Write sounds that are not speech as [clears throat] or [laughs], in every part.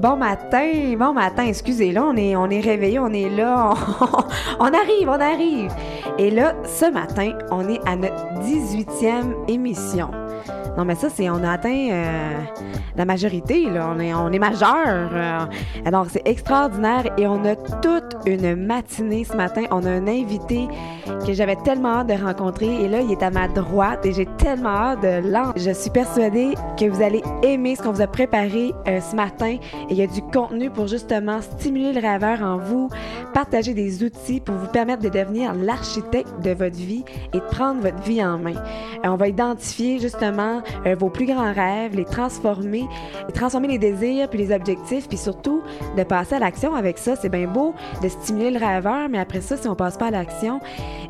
Bon matin, bon matin, excusez, là, on est, on est réveillé, on est là, [laughs] on, arrive, on arrive. Et là, ce matin, on est à notre 18e émission. Non, mais ça, c'est, on a atteint euh, la majorité, là. On est, on est majeur. Euh. alors, c'est extraordinaire et on a toute une matinée ce matin. On a un invité que j'avais tellement hâte de rencontrer et là, il est à ma droite et j'ai tellement hâte de l'entendre. Je suis persuadée que vous allez aimer ce qu'on vous a préparé euh, ce matin et il y a du contenu pour justement stimuler le rêveur en vous, partager des outils pour vous permettre de devenir l'architecte de votre vie et de prendre votre vie en main. on va identifier justement euh, vos plus grands rêves, les transformer, transformer les désirs puis les objectifs, puis surtout de passer à l'action avec ça. C'est bien beau de stimuler le rêveur, mais après ça, si on passe pas à l'action,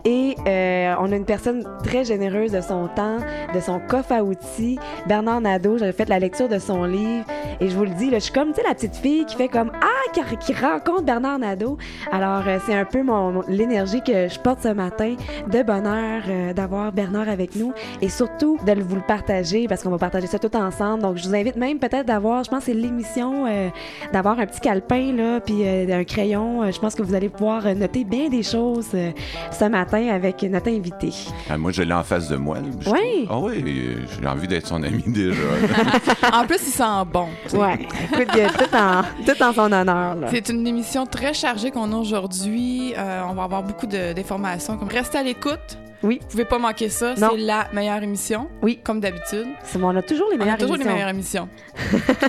et euh, on a une personne très généreuse de son temps, de son coffre à outils, Bernard Nadeau. J'avais fait la lecture de son livre, et je vous le dis, là, je suis comme, tu la petite fille qui fait comme ah, qui, qui rencontre Bernard Nadeau. Alors, euh, c'est un peu mon, l'énergie que je porte ce matin de bonheur d'avoir Bernard avec nous, et surtout de vous le partager parce qu'on va partager ça tout ensemble. Donc, je vous invite même peut-être d'avoir, je pense c'est l'émission, euh, d'avoir un petit calepin, là, puis euh, un crayon. Euh, je pense que vous allez pouvoir noter bien des choses ce matin avec notre invité. Ah, moi, je l'ai en face de moi. Oui. Ah oui, j'ai envie d'être son ami déjà. [laughs] en plus, il sent bon. Oui. Écoute, tout en, tout en son honneur. C'est une émission très chargée qu'on a aujourd'hui. on va avoir beaucoup d'informations. Restez à l'écoute. Oui. Vous pouvez pas manquer ça. C'est la meilleure émission. Oui. Comme d'habitude. On a toujours les meilleures émissions. On a toujours [laughs] les meilleures émissions.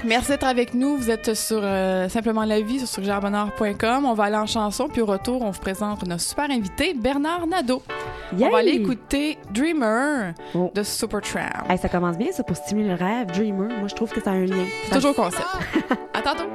Merci d'être avec nous. Vous êtes sur euh, Simplement la vie sur gerbonheur.com. On va aller en chanson, puis au retour, on vous présente notre super invité, Bernard Nadeau. On va aller écouter Dreamer oh. de Supertramp. Hey, ça commence bien, ça, pour stimuler le rêve. Dreamer, moi, je trouve que ça a un lien. C'est toujours concept. [laughs] à tantôt.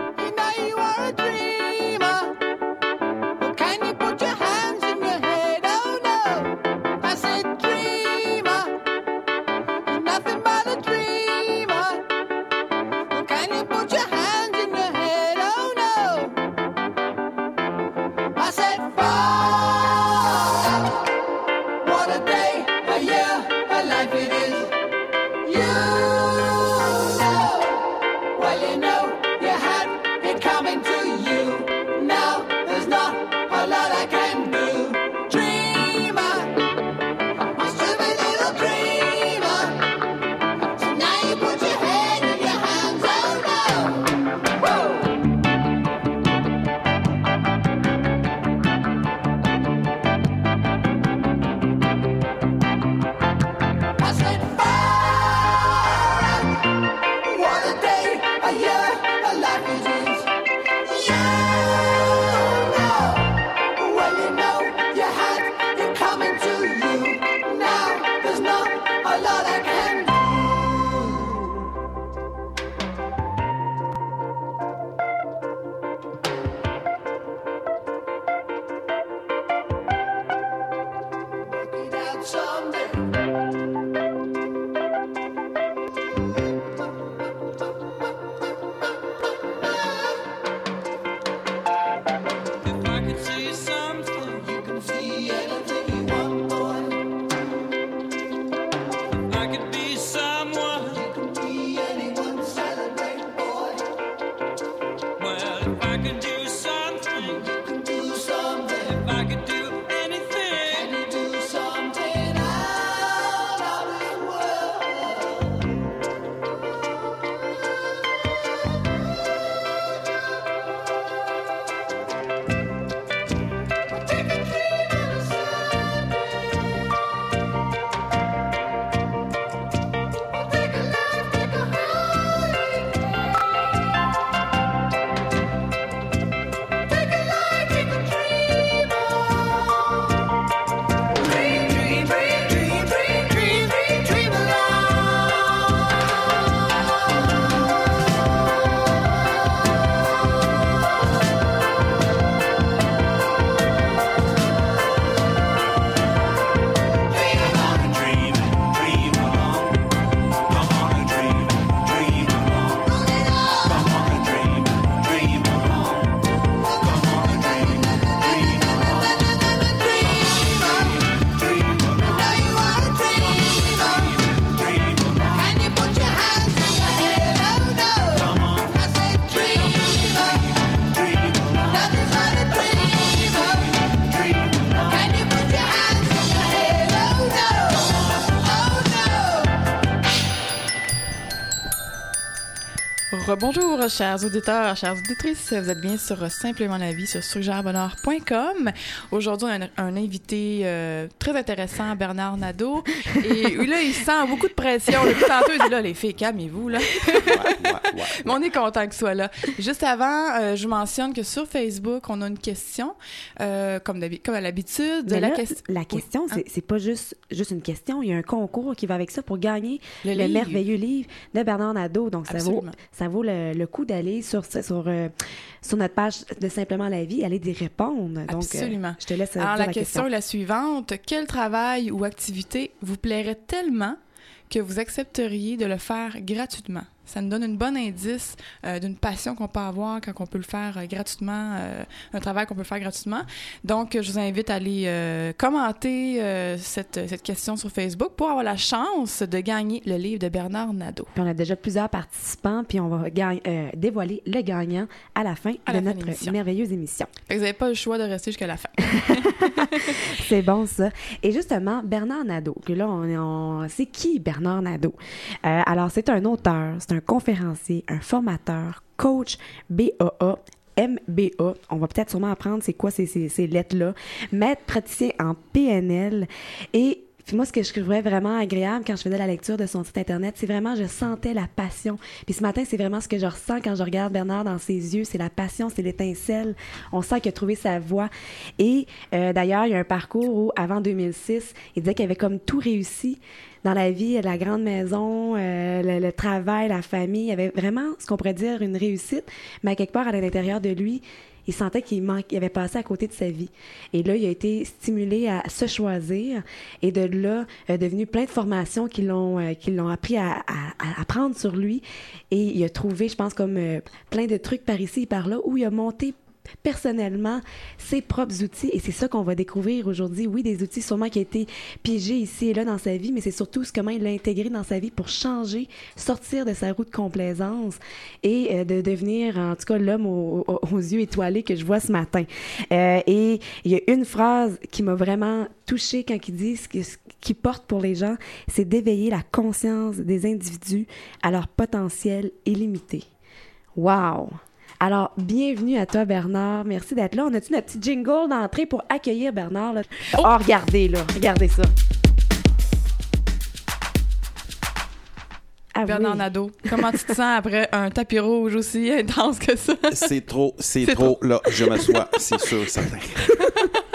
Bonjour, chers auditeurs, chères auditrices. Vous êtes bien sur Simplement la vie sur suggèrebonheur.com. Aujourd'hui, on a un, invité euh, très intéressant, Bernard Nadeau. Et [laughs] là, il sent beaucoup de pression. Depuis tantôt, il dit là, les filles, calmez-vous, là. Mais on est content qu'il soit là. Juste avant, euh, je vous mentionne que sur Facebook, on a une question, euh, comme, comme à l'habitude. La, la question, hein? c'est pas juste, juste une question. Il y a un concours qui va avec ça pour gagner le, merveilleux livre de Bernard Nadeau. Donc, ça vaut, ça vaut le, coup d'aller sur, sur, euh, sur notre page de Simplement la vie, aller y répondre. Donc, Absolument. je te laisse Alors, la, la question est la suivante. Quel travail ou activité vous plairait tellement que vous accepteriez de le faire gratuitement? Ça nous donne une bonne indice euh, d'une passion qu'on peut avoir quand on peut le faire euh, gratuitement, euh, un travail qu'on peut faire gratuitement. Donc, je vous invite à aller commenter cette, cette, question sur Facebook pour avoir la chance de gagner le livre de Bernard Nadeau. on a déjà plusieurs participants, puis on va dévoiler le gagnant à la fin de notre merveilleuse émission. vous n'avez pas le choix de rester jusqu'à la fin. [laughs] C'est bon, ça. Et justement, Bernard Nadeau, que là, on, on c'est qui Bernard Nadeau? alors, c'est un auteur, c'est un un conférencier, un formateur, coach BAA, MBA. On va peut-être sûrement apprendre c'est quoi ces, lettres-là. Maître praticien en PNL et puis moi, ce que je trouvais vraiment agréable quand je faisais la lecture de son site Internet, c'est vraiment, je sentais la passion. Puis ce matin, c'est vraiment ce que je ressens quand je regarde Bernard dans ses yeux. C'est la passion, c'est l'étincelle. On sent qu'il a trouvé sa voie. Et euh, d'ailleurs, il y a un parcours où, avant 2006, il disait qu'il avait comme tout réussi dans la vie, la grande maison, euh, le, travail, la famille. Il y avait vraiment ce qu'on pourrait dire une réussite, mais quelque part à l'intérieur de lui, il sentait qu'il manque, il avait passé à côté de sa vie. Et là, il a été stimulé à se choisir et de là, euh, devenu plein de formations qui l'ont, euh, l'ont appris à, prendre sur lui. Et il a trouvé, je pense, comme plein de trucs par ici et par là où il a monté personnellement ses propres outils. Et c'est ça qu'on va découvrir aujourd'hui. Oui, des outils sûrement qui ont été piégés ici et là dans sa vie, mais c'est surtout comment il l'a intégré dans sa vie pour changer, sortir de sa roue de complaisance et euh, de devenir, en tout cas, l'homme aux, yeux étoilés que je vois ce matin. Euh, et il y a une phrase qui m'a vraiment touchée quand il dit ce qui porte pour les gens, c'est d'éveiller la conscience des individus à leur potentiel illimité. Wow! Alors, bienvenue à toi, Bernard. Merci d'être là. On a-tu notre petit jingle d'entrée pour accueillir Bernard? Là? Oh! oh, regardez, là. Regardez ça. Ah, Bernard Nadeau, comment tu te sens après un tapis rouge aussi intense que ça? C'est trop, c'est trop. Là, je m'assois, c'est sûr, certain. [laughs]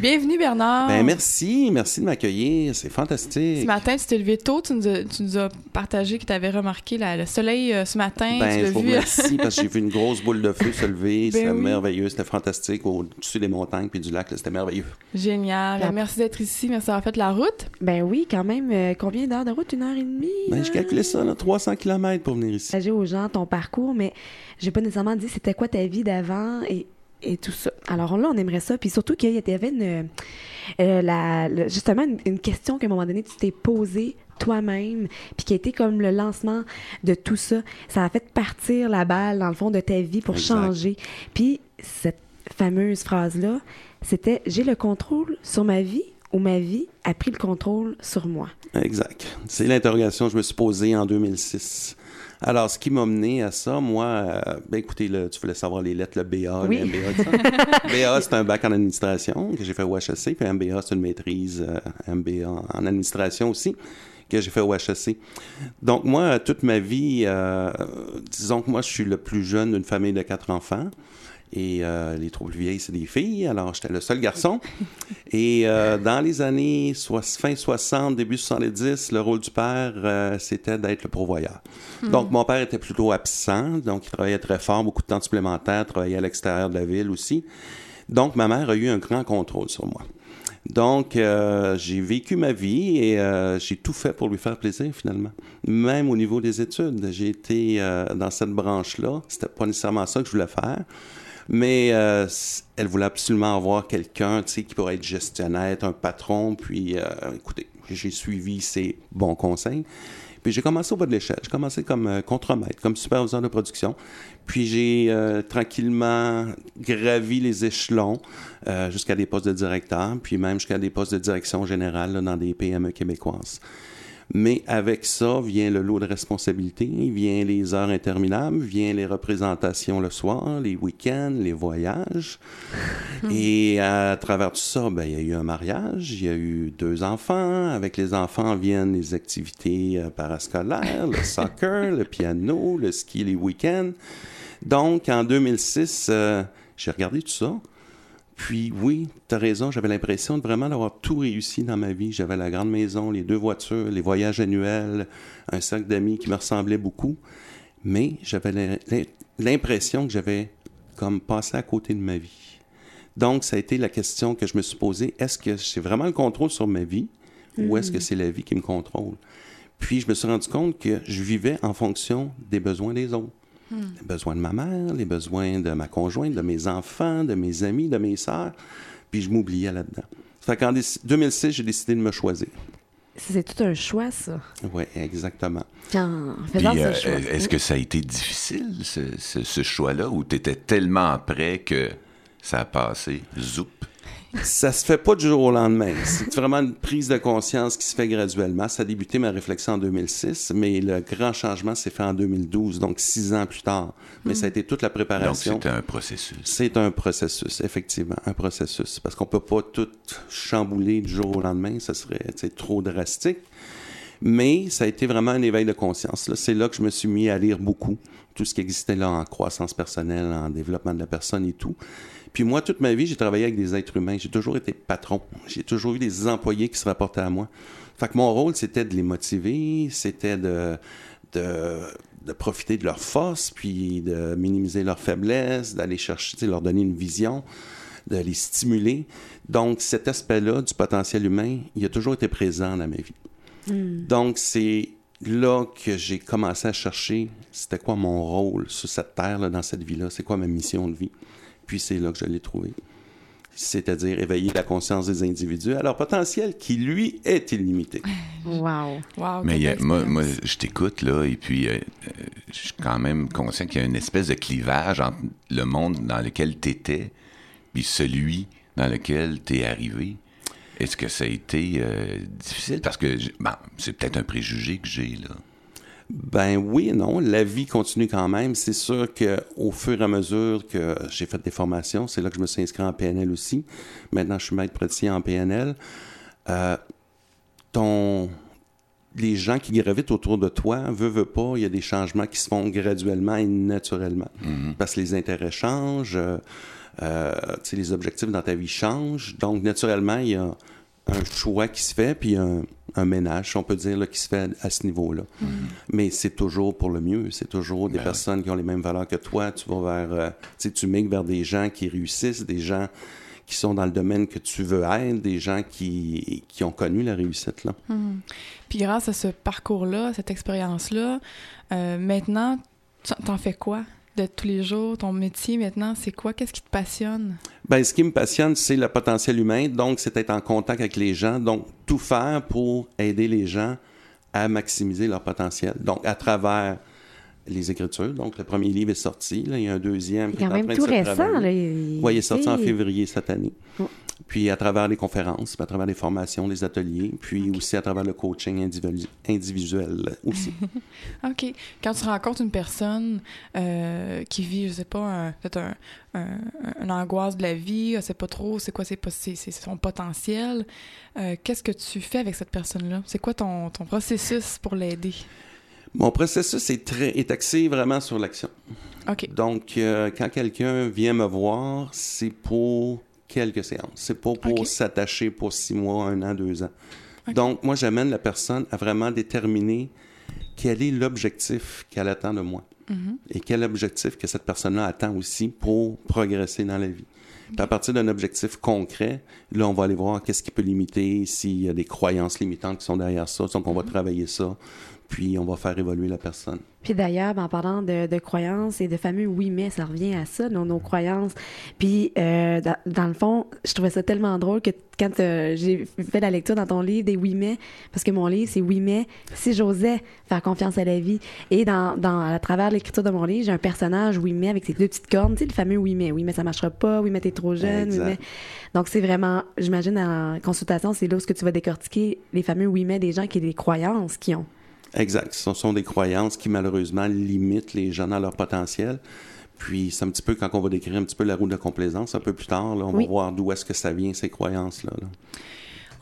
[laughs] Bienvenue, Bernard. Ben, merci, merci de m'accueillir. C'est fantastique. Ce matin, tu t'es levé tôt. Tu nous as, partagé que tu avais remarqué le soleil euh, ce matin. Ben, je vous remercie parce que j'ai vu une grosse boule de feu se lever. [laughs] Ben c'était merveilleux, c'était fantastique. Au-dessus des montagnes puis du lac, c'était merveilleux. Génial. Ben, merci d'être ici. Merci d'avoir fait la route. Ben oui, quand même. Euh, combien d'heures de route? Une heure et demie? Ben, je calculais ça, 300 km pour venir ici. J'ai aux gens ton parcours, mais j'ai pas nécessairement dit c'était quoi ta vie d'avant et et tout ça. Alors là, on aimerait ça. Puis surtout qu'il y avait une, euh, la, justement une, question qu'à un moment donné, tu t'es posée toi-même, puis qui a été comme le lancement de tout ça. Ça a fait partir la balle, dans le fond, de ta vie pour changer. Puis cette fameuse phrase-là, c'était « J'ai le contrôle sur ma vie ou ma vie a pris le contrôle sur moi ». Exact. C'est l'interrogation que je me suis posée en 2006. Alors, ce qui m'a mené à ça, moi, euh, ben écoutez, tu voulais savoir les lettres, le BA, le MBA. BA, [laughs] c'est un bac en administration que j'ai fait au HEC, puis MBA, c'est une maîtrise euh, MBA en administration aussi que j'ai fait au HEC. Donc, moi, toute ma vie, euh, disons que moi, je suis le plus jeune d'une famille de quatre enfants. Et euh, les trop plus vieilles, c'est des filles. Alors, j'étais le seul garçon. [laughs] Et euh, dans les années fin 60, début 70, le rôle du père, euh, c'était d'être le pourvoyeur. Hmm. Donc, mon père était plutôt absent. Donc, il travaillait très fort, beaucoup de temps supplémentaire, travaillait à l'extérieur de la ville aussi. Donc, ma mère a eu un grand contrôle sur moi. Donc, j'ai vécu ma vie et j'ai tout fait pour lui faire plaisir, finalement. Même au niveau des études. J'ai été dans cette branche-là. C'était pas nécessairement ça que je voulais faire. Mais euh, elle voulait absolument avoir quelqu'un, qui pourrait être gestionnaire, un patron. Puis, euh, écoutez, j'ai suivi ses bons conseils. Puis j'ai commencé au bas de l'échelle. J'ai commencé comme euh, contremaître, comme superviseur de production. Puis j'ai tranquillement gravi les échelons jusqu'à des postes de directeur, puis même jusqu'à des postes de direction générale dans des PME québécoises. Mais avec ça vient le lot de responsabilités, vient les heures interminables, vient les représentations le soir, les week-ends, les voyages. [laughs] Et à travers tout ça, ben, il y a eu un mariage, il y a eu deux enfants. Avec les enfants viennent les activités euh, parascolaires, le [laughs] soccer, le piano, le ski les week-ends. Donc, en 2006, euh, j'ai regardé tout ça. Puis oui, tu as raison, j'avais l'impression de vraiment d'avoir tout réussi dans ma vie. J'avais la grande maison, les deux voitures, les voyages annuels, un sac d'amis qui me ressemblait beaucoup. Mais j'avais l'impression que j'avais comme passé à côté de ma vie. Donc, ça a été la question que je me suis posée. Est-ce que j'ai vraiment le contrôle sur ma vie ou est-ce que mm. c'est la vie qui me contrôle? Puis, je me suis rendu compte que je vivais en fonction des besoins des autres. Les besoins de ma mère, les besoins de ma conjointe, de mes enfants, de mes amis, de mes sœurs. Puis je m'oubliais là-dedans. Fait qu'en 2006, j'ai décidé de me choisir. C'est tout un choix, ça. Oui, exactement. Quand, euh, Est-ce que ça a été difficile, ce, ce choix-là, ou tu étais tellement prêt que ça a passé, zoup? Ça se fait pas du jour au lendemain. C'est vraiment une prise de conscience qui se fait graduellement. Ça a débuté ma réflexion en 2006, mais le grand changement s'est fait en 2012, donc six ans plus tard. Mais ça a été toute la préparation. Donc c'est un processus. C'est un processus, effectivement, un processus. Parce qu'on peut pas tout chambouler du jour au lendemain, ça serait trop drastique. Mais ça a été vraiment un éveil de conscience. C'est là que je me suis mis à lire beaucoup, tout ce qui existait là en croissance personnelle, en développement de la personne et tout. Puis moi, toute ma vie, j'ai travaillé avec des êtres humains. J'ai toujours été patron. J'ai toujours eu des employés qui se rapportaient à moi. Fait que mon rôle, c'était de les motiver, c'était de, de, de, profiter de leur force, puis de minimiser leurs faiblesses, d'aller chercher, leur donner une vision, de les stimuler. Donc, cet aspect-là du potentiel humain, il a toujours été présent dans ma vie. Hmm. Donc, c'est là que j'ai commencé à chercher c'était quoi mon rôle sur cette terre, dans cette vie-là, c'est quoi ma mission de vie? Puis c'est là que je l'ai trouvé. C'est-à-dire éveiller la conscience des individus à leur potentiel qui, lui, est illimité. [laughs] Wow. wow Mais moi, moi, je t'écoute, là, et puis euh, euh, je suis quand même conscient qu'il y a une espèce de clivage entre le monde dans lequel tu étais puis celui dans lequel tu es arrivé. Est-ce que ça a été euh, difficile? Parce que ben, c'est peut-être un préjugé que j'ai, là. Ben oui et non. La vie continue quand même. C'est sûr qu'au fur et à mesure que j'ai fait des formations, c'est là que je me suis inscrit en PNL aussi. Maintenant, je suis maître praticien en PNL. Euh, ton, les gens qui gravitent autour de toi, veut, veut pas, il y a des changements qui se font graduellement et naturellement. Mm-hmm. Parce que les intérêts changent, euh, euh les objectifs dans ta vie changent. Donc, naturellement, il y a un choix qui se fait, puis un, un ménage, on peut dire, là, qui se fait à ce niveau-là. Mm. Mais c'est toujours pour le mieux. C'est toujours des ben personnes qui ont les mêmes valeurs que toi. Tu vas vers, euh, tu sais, migres vers des gens qui réussissent, des gens qui sont dans le domaine que tu veux être, des gens qui, qui ont connu la réussite. Là. Mm. Puis grâce à ce parcours-là, cette expérience-là, euh, maintenant, t'en fais quoi? de tous les jours, ton métier maintenant, c'est quoi? Qu'est-ce qui te passionne? Ben, ce qui me passionne, c'est le potentiel humain. Donc, c'est être en contact avec les gens. Donc, tout faire pour aider les gens à maximiser leur potentiel. Donc, à travers les écritures. Donc, le premier livre est sorti. Là, il y a un deuxième qui est, train de tout récent. Là, il... Oui, il est sorti en février cette année. Oh puis à travers les conférences, à travers les formations, les ateliers, puis aussi à travers le coaching individuel aussi. [laughs] OK. Quand tu rencontres une personne euh, qui vit, je sais pas, peut-être un, une angoisse de la vie, ne sait pas trop c'est quoi c'est, son potentiel, euh, qu'est-ce que tu fais avec cette personne-là? C'est quoi ton, ton processus pour l'aider? Mon processus est, très, est axé vraiment sur l'action. OK. Donc, euh, quand quelqu'un vient me voir, c'est pour quelques séances. C'est pas pour s'attacher pour six mois, un an, deux ans. Donc, moi, j'amène la personne à vraiment déterminer quel est l'objectif qu'elle attend de moi mm-hmm. et quel objectif que cette personne-là attend aussi pour progresser dans la vie. à partir d'un objectif concret, là, on va aller voir qu'est-ce qui peut limiter, s'il y a des croyances limitantes qui sont derrière ça, donc on va mm-hmm. travailler ça puis on va faire évoluer la personne. Puis d'ailleurs, ben, en parlant de, croyances et de fameux oui mais, ça revient à ça, nos, nos croyances. Puis euh, dans, le fond, je trouvais ça tellement drôle que quand euh, j'ai fait la lecture dans ton livre des oui mais, parce que mon livre c'est oui mais si j'osais faire confiance à la vie. Et dans, dans à travers l'écriture de mon livre, j'ai un personnage oui mais avec ses deux petites cornes, tu sais le fameux oui mais, oui mais ça marchera pas, oui mais t'es trop jeune, oui mais. Donc c'est vraiment, j'imagine en consultation, c'est là où ce que tu vas décortiquer les fameux oui mais des gens qui ont des croyances qui ont. Exact. Ce sont des croyances qui, malheureusement, limitent les jeunes à leur potentiel. Puis, c'est un petit peu quand on va décrire un petit peu la roue de la complaisance un peu plus tard, on va voir d'où est-ce que ça vient, ces croyances-là.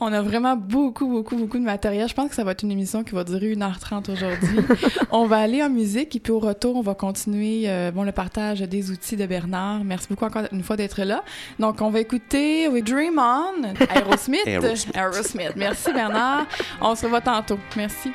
On a vraiment beaucoup, beaucoup, beaucoup de matériel. Je pense que ça va être une émission qui va durer 1h30 aujourd'hui. [laughs] on va aller en musique et puis au retour, on va continuer euh, bon, le partage des outils de Bernard. Merci beaucoup encore une fois d'être là. Donc, on va écouter We Dream On, Aerosmith. Aerosmith. [laughs] Aerosmith. Merci Bernard. On se revoit tantôt. Merci.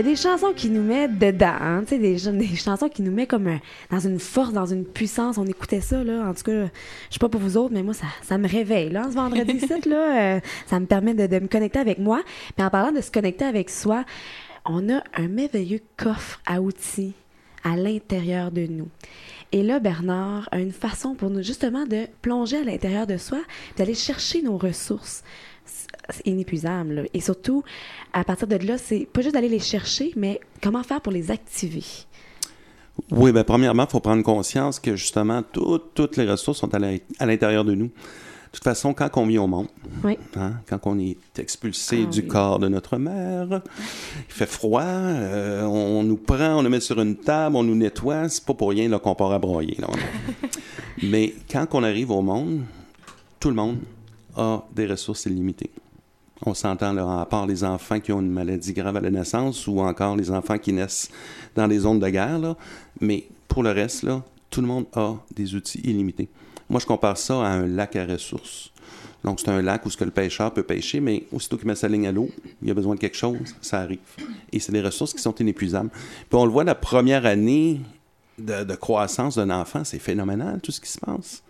A des chansons qui nous mettent dedans, hein, tu sais, des, des, chansons qui nous mettent comme dans une force, dans une puissance. On écoutait ça, là. En tout cas, je sais pas pour vous autres, mais moi, ça, ça me réveille, là, ce vendredi [laughs] 7, là. Euh, ça me permet de, de, me connecter avec moi. Mais en parlant de se connecter avec soi, on a un merveilleux coffre à outils à l'intérieur de nous. Et là, Bernard a une façon pour nous justement de plonger à l'intérieur de soi, d'aller chercher nos ressources inépuisables. Et surtout, à partir de là, c'est pas juste d'aller les chercher, mais comment faire pour les activer? Oui, bien, premièrement, il faut prendre conscience que justement, toutes les ressources sont à l'intérieur de nous. De toute façon, quand on vit au monde, hein, quand on est expulsé ah du corps de notre mère, il fait froid, euh, on, nous prend, on nous met sur une table, on nous nettoie, c'est pas pour rien qu'on part à broyer. [laughs] Mais quand on arrive au monde, tout le monde a des ressources illimitées. On s'entend là, à part les enfants qui ont une maladie grave à la naissance ou encore les enfants qui naissent dans des zones de guerre, mais pour le reste, tout le monde a des outils illimités. Moi, je compare ça à un lac à ressources. Donc, c'est un lac où ce que le pêcheur peut pêcher, mais aussitôt qu'il met sa ligne à l'eau, il a besoin de quelque chose, ça arrive. Et c'est des ressources qui sont inépuisables. Puis on le voit, la première année de, croissance d'un enfant, c'est phénoménal, tout ce qui se passe.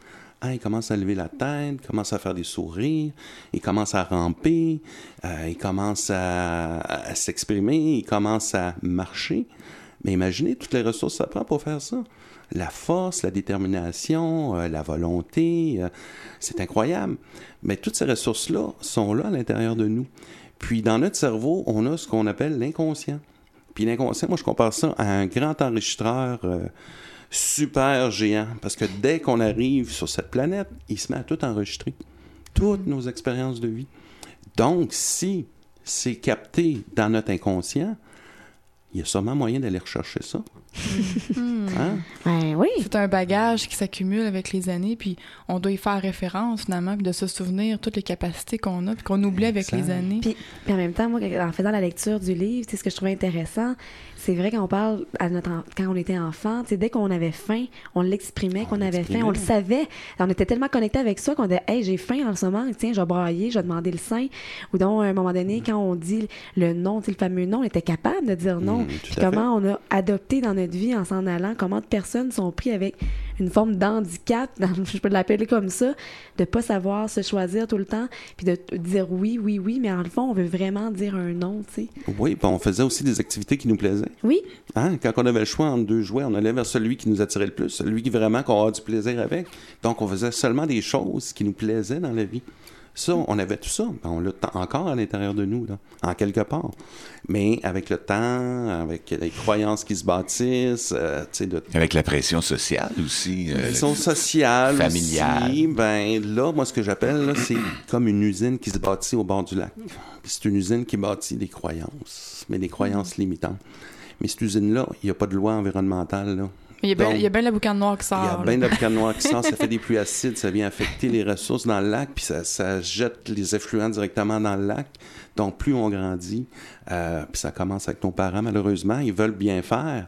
Hein, il commence à lever la tête, il commence à faire des sourires, il commence à ramper, euh, il commence à, s'exprimer, il commence à marcher. Mais imaginez toutes les ressources que ça prend pour faire ça la force, la détermination, euh, la volonté. Euh, c'est incroyable. Mais toutes ces ressources-là sont là à l'intérieur de nous. Puis dans notre cerveau, on a ce qu'on appelle l'inconscient. Puis l'inconscient, moi je compare ça à un grand enregistreur super géant. Parce que dès qu'on arrive sur cette planète, il se met à tout enregistrer. Toutes nos expériences de vie. Donc si c'est capté dans notre inconscient, il y a sûrement moyen d'aller rechercher ça. Hmm. Hein? Ben oui. C'est un bagage qui s'accumule avec les années, puis on doit y faire référence finalement, puis de se souvenir toutes les capacités qu'on a, puis qu'on oublie avec les années. Puis, en même temps, moi, en faisant la lecture du livre, ce que je trouvais intéressant, c'est vrai qu'on parle à notre quand on était enfant, dès qu'on avait faim, on l'exprimait qu'on avait faim, on le savait. On était tellement connecté avec ça qu'on disait Hey, j'ai faim en ce moment, tiens, je vais brailler, je vais demander le sein. Ou donc, à un moment donné, quand on dit le non, le fameux non, on était capable de dire non. Mmh, puis comment on a adopté dans notre vie en s'en allant, comment de personnes sont pris avec une forme d'handicap, [laughs] je peux l'appeler comme ça, de pas savoir se choisir tout le temps, puis de dire oui, oui, oui, mais en le fond, on veut vraiment dire un non, tu sais. Oui, puis on faisait aussi des activités qui nous plaisaient. Oui. Hein? Quand on avait le choix entre deux jouets, on allait vers celui qui nous attirait le plus, celui qui vraiment qu'on a du plaisir avec. Donc, on faisait seulement des choses qui nous plaisaient dans la vie. Ça, on avait tout ça. On l'a encore à l'intérieur de nous, là, en quelque part. Mais avec le temps, avec les croyances qui se bâtissent, euh, de... avec la pression sociale aussi. La euh, pression sociale, familiale. Aussi, ben là, moi, ce que j'appelle, c'est comme une usine qui se bâtit au bord du lac. C'est une usine qui bâtit des croyances, mais des croyances limitantes. Mais cette usine-là, il n'y a pas de loi environnementale. Là. Il y, a bien, la boucane noire qui sort. Il y a bien la boucane noire qui sort, ça fait des [laughs] pluies acides, ça vient affecter les ressources dans le lac, puis ça, jette les effluents directement dans le lac. Donc, plus on grandit, euh, puis ça commence avec nos parents, malheureusement, ils veulent bien faire,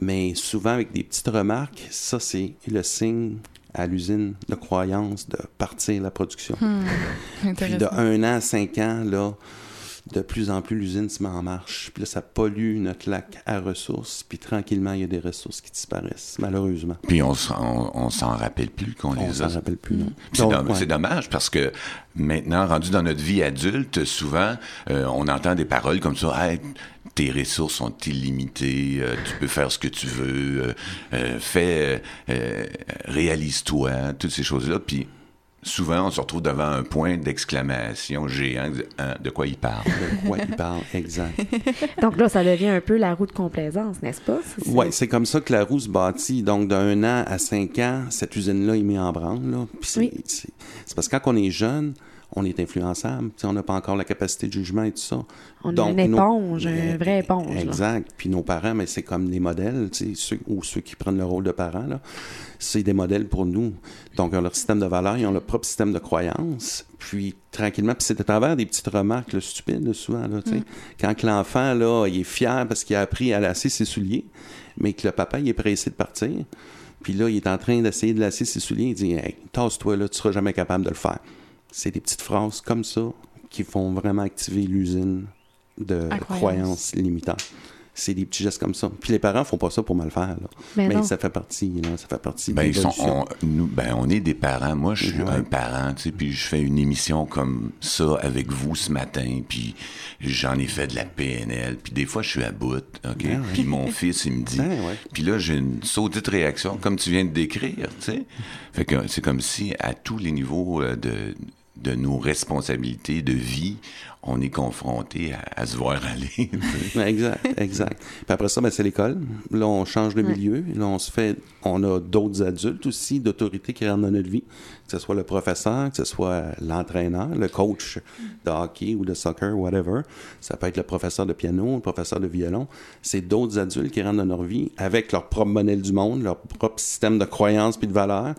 mais souvent avec des petites remarques, ça, c'est le signe à l'usine de croyance de partir la production. Hmm. [laughs] Puis de un an à cinq ans, là, de plus en plus, l'usine se met en marche. Puis là, ça pollue notre lac à ressources. Puis tranquillement, il y a des ressources qui disparaissent, malheureusement. Puis on, on, s'en rappelle plus qu'on les a. On s'en rappelle plus, non. C'est dommage parce que maintenant, rendu dans notre vie adulte, souvent, euh, on entend des paroles comme ça. tes ressources sont illimitées, euh, tu peux faire ce que tu veux, euh, fais, réalise-toi, toutes ces choses-là. Puis souvent, on se retrouve devant un point d'exclamation géant hein, de quoi il parle. De quoi il parle, exact. [laughs] Donc là, ça devient un peu la roue de complaisance, n'est-ce pas? Oui, c'est comme ça que la roue se bâtit. Donc, d'un an à cinq ans, cette usine-là est mise en branle. c'est, parce que quand on est jeune, on est influençable. on n'a pas encore la capacité de jugement et tout ça. On Donc, a une éponge, une vraie éponge. Exact. Puis nos parents, mais c'est comme des modèles, ceux, ou ceux qui prennent le rôle de parents, c'est des modèles pour nous. Donc, ils ont leur système de valeurs, ils ont leur propre système de croyances. Puis, tranquillement, puis c'est à travers des petites remarques stupides, souvent. Là, mm. Quand l'enfant, là, il est fier parce qu'il a appris à lasser ses souliers, mais que le papa, il est pressé de partir. Puis là, il est en train d'essayer de lasser ses souliers. Il dit Hey, tasse-toi, là, tu seras jamais capable de le faire c'est des petites phrases comme ça qui font vraiment activer l'usine de croyances limitantes. c'est des petits gestes comme ça. Puis les parents font pas ça pour mal faire. Là. Mais ça fait partie, là, ça fait partie. Ben, ils sont, on, nous, ben, on est des parents. Moi, je suis Ouais. un parent, tu sais, puis je fais une émission comme ça avec vous ce matin, puis j'en ai fait de la PNL, puis des fois, je suis à bout, OK? ouais. Puis mon fils, il me dit... Ouais. Puis là, j'ai une sautée de réaction, comme tu viens de décrire, tu sais. Fait que c'est comme si, à tous les niveaux euh, de, de nos responsabilités de vie, on est confronté à, à se voir aller. [laughs] Ouais, Exact, exact. Puis après ça, ben, c'est l'école. Là, on change de milieu. Là, on se fait, on a d'autres adultes aussi, d'autorité qui rentrent dans notre vie. Que ce soit le professeur, que ce soit l'entraîneur, le coach de hockey ou de soccer, whatever. Ça peut être le professeur de piano, le professeur de violon. C'est d'autres adultes qui rentrent dans leur vie avec leur propre modèle du monde, leur propre système de croyances puis de valeurs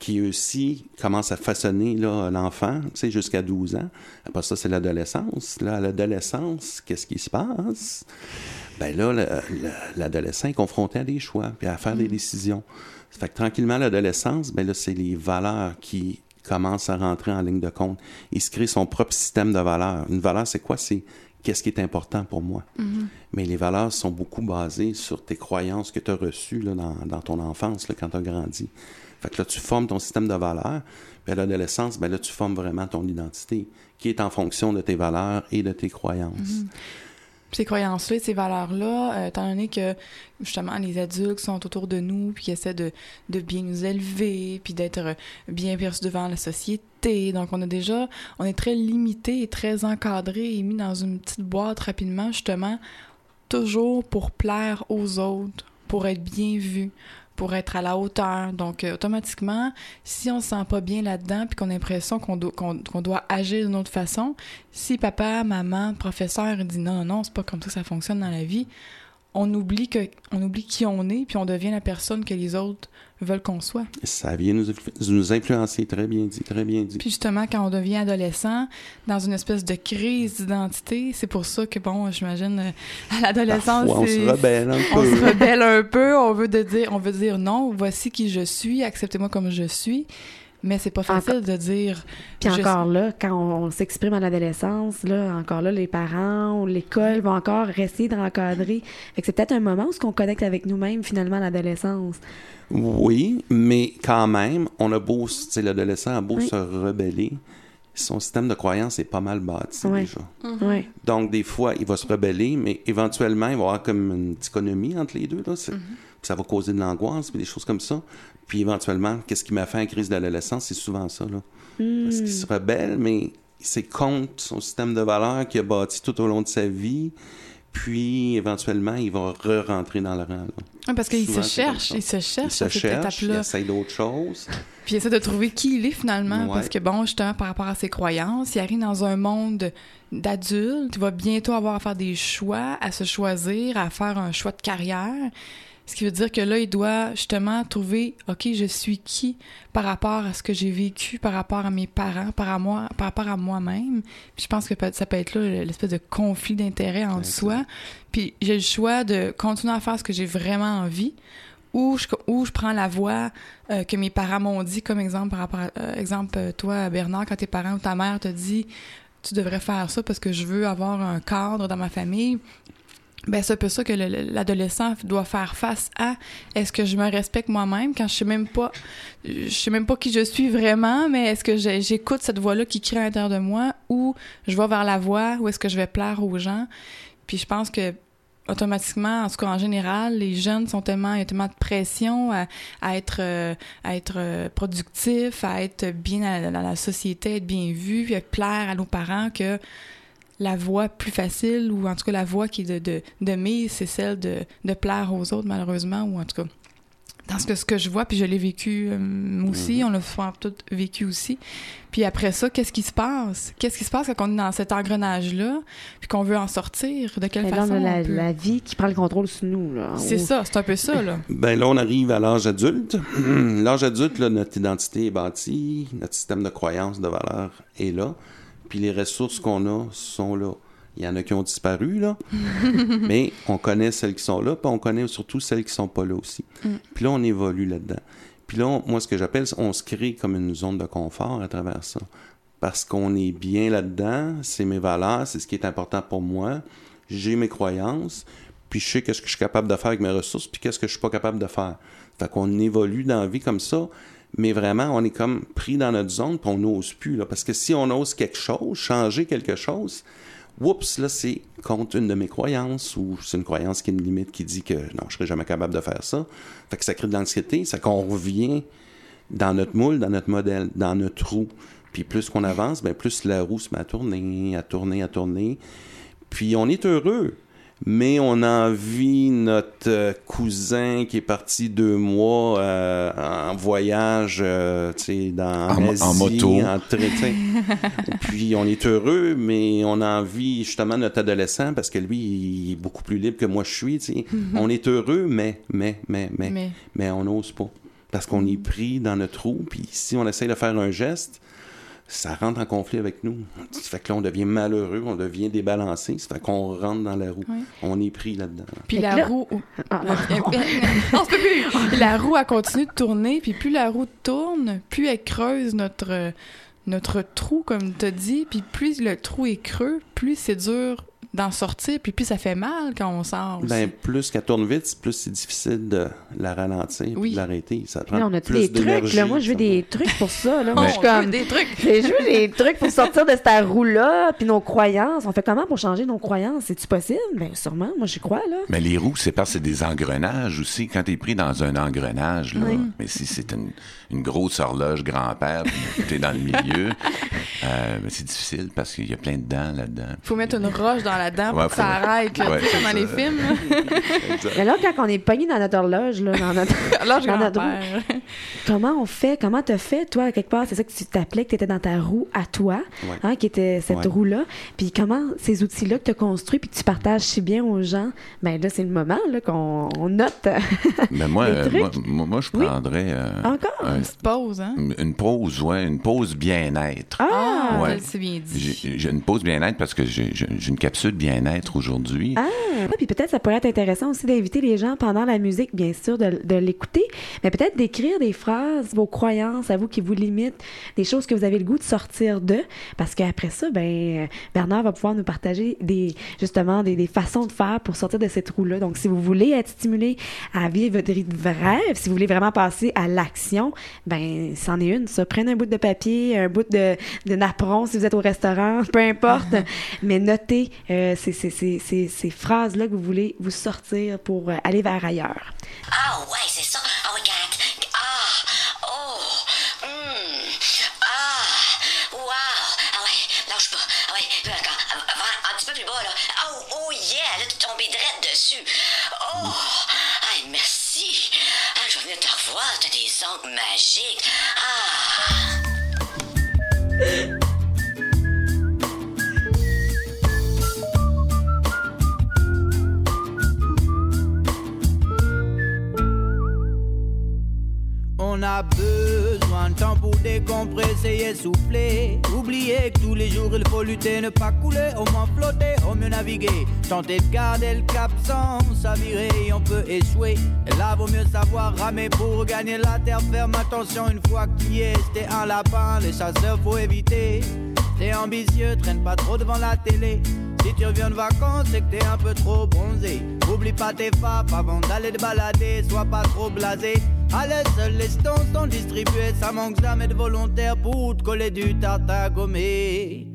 qui aussi commencent à façonner l'enfant, tu sais, jusqu'à 12 ans. Après ça, c'est l'adolescence. Là, à l'adolescence, qu'est-ce qui se passe? Ben là, le- le- l'adolescent est confronté à des choix, puis à faire des décisions. Ça fait que tranquillement, l'adolescence, ben là, c'est les valeurs qui commencent à rentrer en ligne de compte. Il se crée son propre système de valeurs. Une valeur, c'est quoi? C'est qu'est-ce qui est important pour moi. Mais les valeurs sont beaucoup basées sur tes croyances que tu as reçues là, dans, dans ton enfance, là, quand tu as grandi. Fait que là, tu formes ton système de valeurs. Puis à l'adolescence, ben là, tu formes vraiment ton identité, qui est en fonction de tes valeurs et de tes croyances. Puis ces croyances-là, ces valeurs-là, euh, étant donné que justement les adultes sont autour de nous, puis qui essaient de, de bien nous élever, puis d'être euh, bien perçus devant la société, donc on a déjà, on est très limité et très encadré et mis dans une petite boîte rapidement, justement, toujours pour plaire aux autres, pour être bien vu, pour être à la hauteur. Donc, euh, automatiquement, si on se sent pas bien là-dedans, puis qu'on a l'impression qu'on doit, agir d'une autre façon, si papa, maman, professeur dit non, non, c'est pas comme ça que ça fonctionne dans la vie, on oublie que, on oublie qui on est, puis on devient la personne que les autres veulent qu'on soit. Ça vient nous, nous influencer, très bien dit, très bien dit. Puis justement, quand on devient adolescent, dans une espèce de crise d'identité, c'est pour ça que, bon, j'imagine, euh, à l'adolescence, on se rebelle un on peu. se rebelle un peu, on veut de dire, on veut dire non, voici qui je suis, acceptez-moi comme je suis. Mais c'est pas facile de dire. Puis je- encore là, quand on, on s'exprime à l'adolescence, là, encore là, les parents ou l'école vont encore essayer de recadrer. Fait que c'est peut-être un moment où on connecte avec nous-mêmes, finalement, à l'adolescence. Oui, mais quand même, on a beau, tu sais, l'adolescent a beau Oui. se rebeller, son système de croyance est pas mal bâti déjà. Oui. Donc, des fois, il va se rebeller, mais éventuellement, il va y avoir comme une dichotomie entre les deux. Là. C'est- puis Ça va causer de l'angoisse, puis des choses comme ça. Puis éventuellement, qu'est-ce qui m'a fait en crise d'adolescence? C'est souvent ça. Là. Parce qu'il se rebelle, mais c'est contre son système de valeurs qu'il a bâti tout au long de sa vie. Puis, éventuellement, il va re-rentrer dans le rang. là. Ouais, parce qu'il se cherche, il se Il cherche se à cette cherche, il essaye d'autres choses. Puis il essaie de trouver qui il est finalement. Ouais. Parce que, bon, justement, par rapport à ses croyances, il arrive dans un monde d'adulte, il va bientôt avoir à faire des choix, à se choisir, à faire un choix de carrière. Ce qui veut dire que là, il doit justement trouver, OK, je suis qui par rapport à ce que j'ai vécu, par rapport à mes parents, par, à moi, par rapport à moi-même. Puis je pense que ça peut être là l'espèce de conflit d'intérêts entre Exact. soi. Puis j'ai le choix de continuer à faire ce que j'ai vraiment envie ou je, ou je prends la voie euh, que mes parents m'ont dit, comme exemple, par rapport à, euh, exemple, euh, toi, Bernard, quand tes parents ou ta mère te dit tu devrais faire ça parce que je veux avoir un cadre dans ma famille. Ben, c'est un peu ça que le- le- l'adolescent doit faire face à. Est-ce que je me respecte moi-même quand je sais même pas, je sais même pas qui je suis vraiment, mais est-ce que j'écoute cette voix-là qui crie à l'intérieur de moi ou je vais vers la voie ou est-ce que je vais plaire aux gens? Puis je pense que automatiquement, en tout cas en général, les jeunes sont tellement, y a tellement de pression à, être, euh, à être euh, productif, à être bien dans la société, être bien vu, à plaire à nos parents que la voie plus facile, ou en tout cas la voie qui est de, de, de mise, c'est celle de, de plaire aux autres, malheureusement, ou en tout cas dans ce que, ce que je vois, puis je l'ai vécu euh, aussi, on l'a souvent tout vécu aussi. Puis après ça, qu'est-ce qui se passe? Qu'est-ce qui se passe quand on est dans cet engrenage-là, puis qu'on veut en sortir? De quelle Mais là, façon on a la, on peut? la vie qui prend le contrôle sur nous. là. C'est ça, c'est un peu ça, là. Ben là, on arrive à l'âge adulte. [clears throat] l'âge adulte, là, notre identité est bâtie, notre système de croyances, de valeurs est là, puis les ressources qu'on a sont là. Il y en a qui ont disparu, là, [laughs] mais on connaît celles qui sont là, puis on connaît surtout celles qui sont pas là aussi. Puis là, on évolue là-dedans. Puis là, on- moi, ce que j'appelle, on se crée comme une zone de confort à travers ça. Parce qu'on est bien là-dedans, c'est mes valeurs, c'est ce qui est important pour moi, j'ai mes croyances, puis je sais qu'est-ce que je suis capable de faire avec mes ressources, puis qu'est-ce que je suis pas capable de faire. Fait qu'on évolue dans la vie comme ça, mais vraiment, on est comme pris dans notre zone, puis on n'ose plus. Parce que si on ose quelque chose, changer quelque chose, oups, là, c'est contre une de mes croyances, ou c'est une croyance qui me limite, qui dit que non, je serai jamais capable de faire ça. Fait que ça crée de l'anxiété, c'est qu'on revient dans notre moule, dans notre modèle, dans notre roue. Puis plus qu'on avance, ben plus la roue se met à tourner, à tourner, à tourner. Puis on est heureux mais on a envie notre euh, cousin qui est parti deux mois euh, en voyage, euh, tu sais, dans en, Asie, en moto. En [laughs] puis on est heureux, mais on a envie justement notre adolescent parce que lui, il est beaucoup plus libre que moi je suis. Tu sais. Mm-hmm. On est heureux, mais, mais, mais, mais, mais, mais on n'ose pas parce qu'on est pris dans notre trou. Puis si on essaie de faire un geste, ça rentre en conflit avec nous. Ça fait que là, on devient malheureux, on devient débalancé. Ça fait qu'on rentre dans la roue. On est pris là-dedans. Puis la roue... Ah, [laughs] on se peut plus! la roue, a continué de tourner, puis plus la roue tourne, plus elle creuse notre, notre trou, comme tu as dit, puis plus le trou est creux, plus c'est dur d'en sortir, puis plus ça fait mal quand on sort. Ben, plus qu'elle tourne vite, plus c'est difficile de la ralentir, oui. de l'arrêter. Ça prend on a plus des trucs, là. Moi, je veux des trucs pour ça, là. [laughs] Moi, je suis comme. des trucs. je veux des [laughs] trucs pour sortir de cette roue-là, puis nos croyances. On fait comment pour changer nos croyances? C'est-tu possible? Bien, sûrement. Moi, j'y crois, là. Mais les roues, c'est parce que c'est des engrenages aussi. Quand t'es pris dans un engrenage, là. Mais si c'est une, une, grosse horloge grand-père, puis t'es dans le milieu, [laughs] euh, c'est difficile parce qu'il y a plein de dents là-dedans. Faut mettre une roche dans la pour que ça arrête, là, comme dans les films. [laughs] Mais là, quand on est pogné dans notre horloge, là, dans notre, [laughs] dans notre comment on fait? Comment t'as fait, toi, quelque part? C'est ça que tu t'appelais, que tu étais dans ta roue à toi, hein, qui était cette roue-là. Puis comment ces outils-là que tu as construits, puis que tu partages si bien aux gens, ben là, c'est le moment là, qu'on note. [laughs] Mais moi, euh, moi, moi, je prendrais. Euh, Encore? une pause, hein? Une pause, ouais, une pause bien-être. Ah, ouais. c'est bien dit. J'ai une pause bien-être parce que j'ai une capsule bien-être aujourd'hui. Ah, puis peut-être ça pourrait être intéressant aussi d'inviter les gens pendant la musique, bien sûr, de, de l'écouter, mais peut-être d'écrire des phrases, vos croyances, à vous qui vous limitent, des choses que vous avez le goût de sortir de, parce qu'après ça, ben Bernard va pouvoir nous partager des justement des, des façons de faire pour sortir de cette roue-là. Donc, si vous voulez être stimulé à vivre votre rêve, si vous voulez vraiment passer à l'action, ben c'en est une. Ça, prenez un bout de papier, un bout de, de napperon si vous êtes au restaurant, [laughs] peu importe, [laughs] mais notez euh, ces, ces, ces, ces phrases-là que vous voulez vous sortir pour euh, aller vers ailleurs. Ah ouais, c'est ça. Ah oui, Ah, oh, hmm. ah, wow. Ah ouais, lâche pas. Ah ouais, encore. Un petit peu plus bas, là. Oh, oh yeah, là, tu tombé direct dessus. Oh, ah, merci. Ah, je vais venir te revoir, t'as des ongles magiques. Ah. Temps pour décompresser et souffler. Oubliez que tous les jours il faut lutter, ne pas couler, au moins flotter, au mieux naviguer. Tenter de garder le cap sans s'avirer, on peut échouer. Et là vaut mieux savoir ramer pour gagner la terre ferme. Attention, une fois qu'il est, t'es un lapin, les chasseurs faut éviter. T'es ambitieux, traîne pas trop devant la télé. Si tu reviens de vacances, c'est que t'es un peu trop bronzé. Oublie pas tes faps avant d'aller te balader, sois pas trop blasé. Allez, seuls les stones sont distribués, ça manque jamais de volontaires pour te coller du tartare gommé.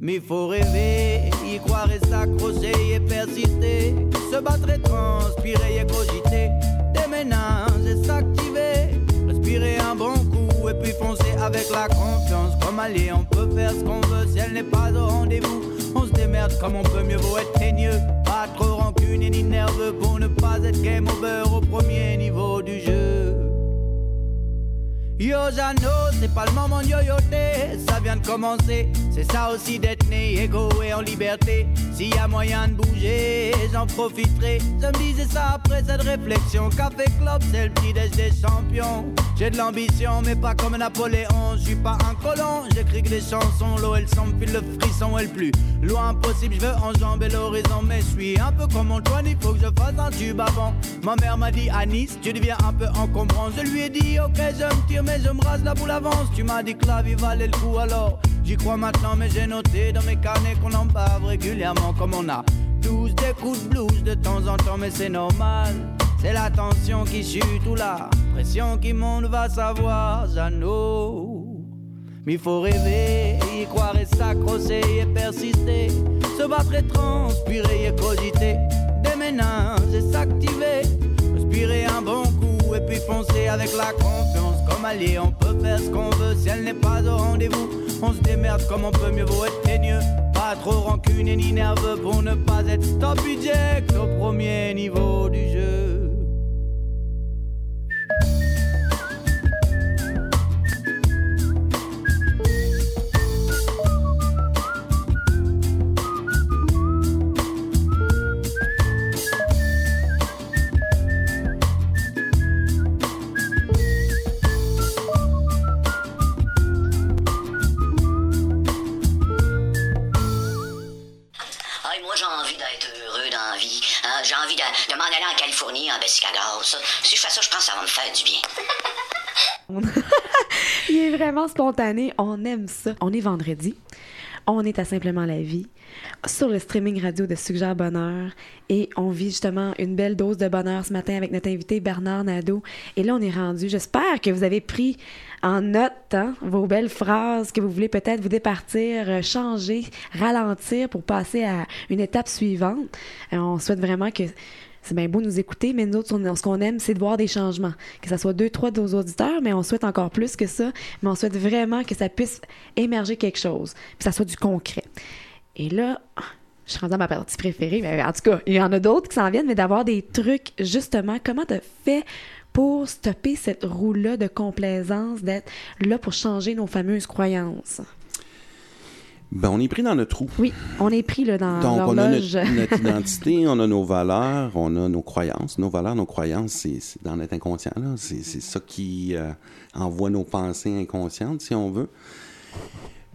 Mais faut rêver, y croire et s'accrocher et persister. Se battre et transpirer et cogiter. Déménager et s'activer. Respirer un bon puis foncer avec la confiance. Comme allié, on peut faire ce qu'on veut si elle n'est pas au rendez-vous. On se démerde comme on peut, mieux vaut être teigneux. Pas trop rancune ni nerveux pour ne pas être game over au premier niveau du jeu. Yo, Jano, c'est pas le moment de yoyoter, ça vient de commencer. C'est ça aussi d'être né égaux et en liberté. S'il y a moyen de bouger, j'en profiterai. Je me disais ça après cette réflexion. Café Club, c'est le petit déj des champions. J'ai de l'ambition, mais pas comme Napoléon. Je suis pas un colon, j'écris que des chansons. L'eau, elle puis le frisson, elle plus. Loin possible, je veux enjamber l'horizon, mais je suis un peu comme Antoine, il faut que je fasse un tube avant. Ma mère m'a dit, Anis, tu deviens un peu encombrant. Je lui ai dit, ok, je me tire, mais je me rase la boule avance. Tu m'as dit que la vie valait le coup, alors j'y crois maintenant, mais j'ai noté dans mes carnets qu'on en bave régulièrement comme on a tous des coups de blues de temps en temps, mais c'est normal. C'est la tension qui chute ou la pression qui monte, va savoir, Jeannot. Mais il faut rêver, y croire et s'accrocher et persister. Se battre et transpirer et cogiter. Déménager et s'activer. Respirer un bon coup et puis foncer avec la confiance. Comme allié, on peut faire ce qu'on veut si elle n'est pas au rendez-vous. On se démerde comme on peut, mieux vaut être teigneux. Pas trop rancune ni nerveux pour ne pas être stop budget au premier niveau du jeu. Spontané. On aime ça. On est vendredi. On est à Simplement la vie sur le streaming radio de Suggère Bonheur et on vit justement une belle dose de bonheur ce matin avec notre invité Bernard Nadeau. Et là, on est rendu. J'espère que vous avez pris en note hein, vos belles phrases que vous voulez peut-être vous départir, euh, changer, ralentir pour passer à une étape suivante. Euh, on souhaite vraiment que c'est bien beau nous écouter, mais nous autres, ce qu'on aime, c'est de voir des changements. Que ce soit deux, trois de nos auditeurs, mais on souhaite encore plus que ça. Mais on souhaite vraiment que ça puisse émerger quelque chose, que ça soit du concret. Et là, je suis rendue à ma partie préférée. Mais en tout cas, il y en a d'autres qui s'en viennent, mais d'avoir des trucs, justement, comment tu fait pour stopper cette roue-là de complaisance, d'être là pour changer nos fameuses croyances? Ben, on est pris dans notre trou. Oui, on est pris là, dans Donc, on a notre, [laughs] identité, on a nos valeurs, on a nos croyances. Nos valeurs, nos croyances, c'est dans notre inconscient. C'est ça qui euh, envoie nos pensées inconscientes, si on veut.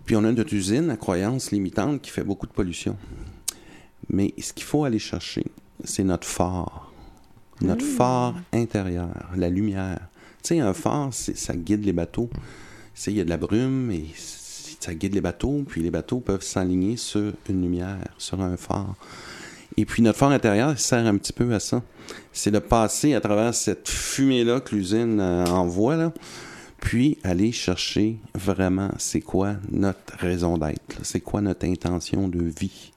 Puis on a notre usine à croyances limitantes qui fait beaucoup de pollution. Mais ce qu'il faut aller chercher, c'est notre phare. Notre mmh. phare intérieur, la lumière. Tu sais, un phare, ça guide les bateaux. Il y a de la brume et ça guide les bateaux, puis les bateaux peuvent s'aligner sur une lumière, sur un phare. Et puis notre phare intérieur sert un petit peu à ça. C'est de passer à travers cette fumée-là que l'usine euh, envoie, puis aller chercher vraiment c'est quoi notre raison d'être, c'est quoi notre intention de vie.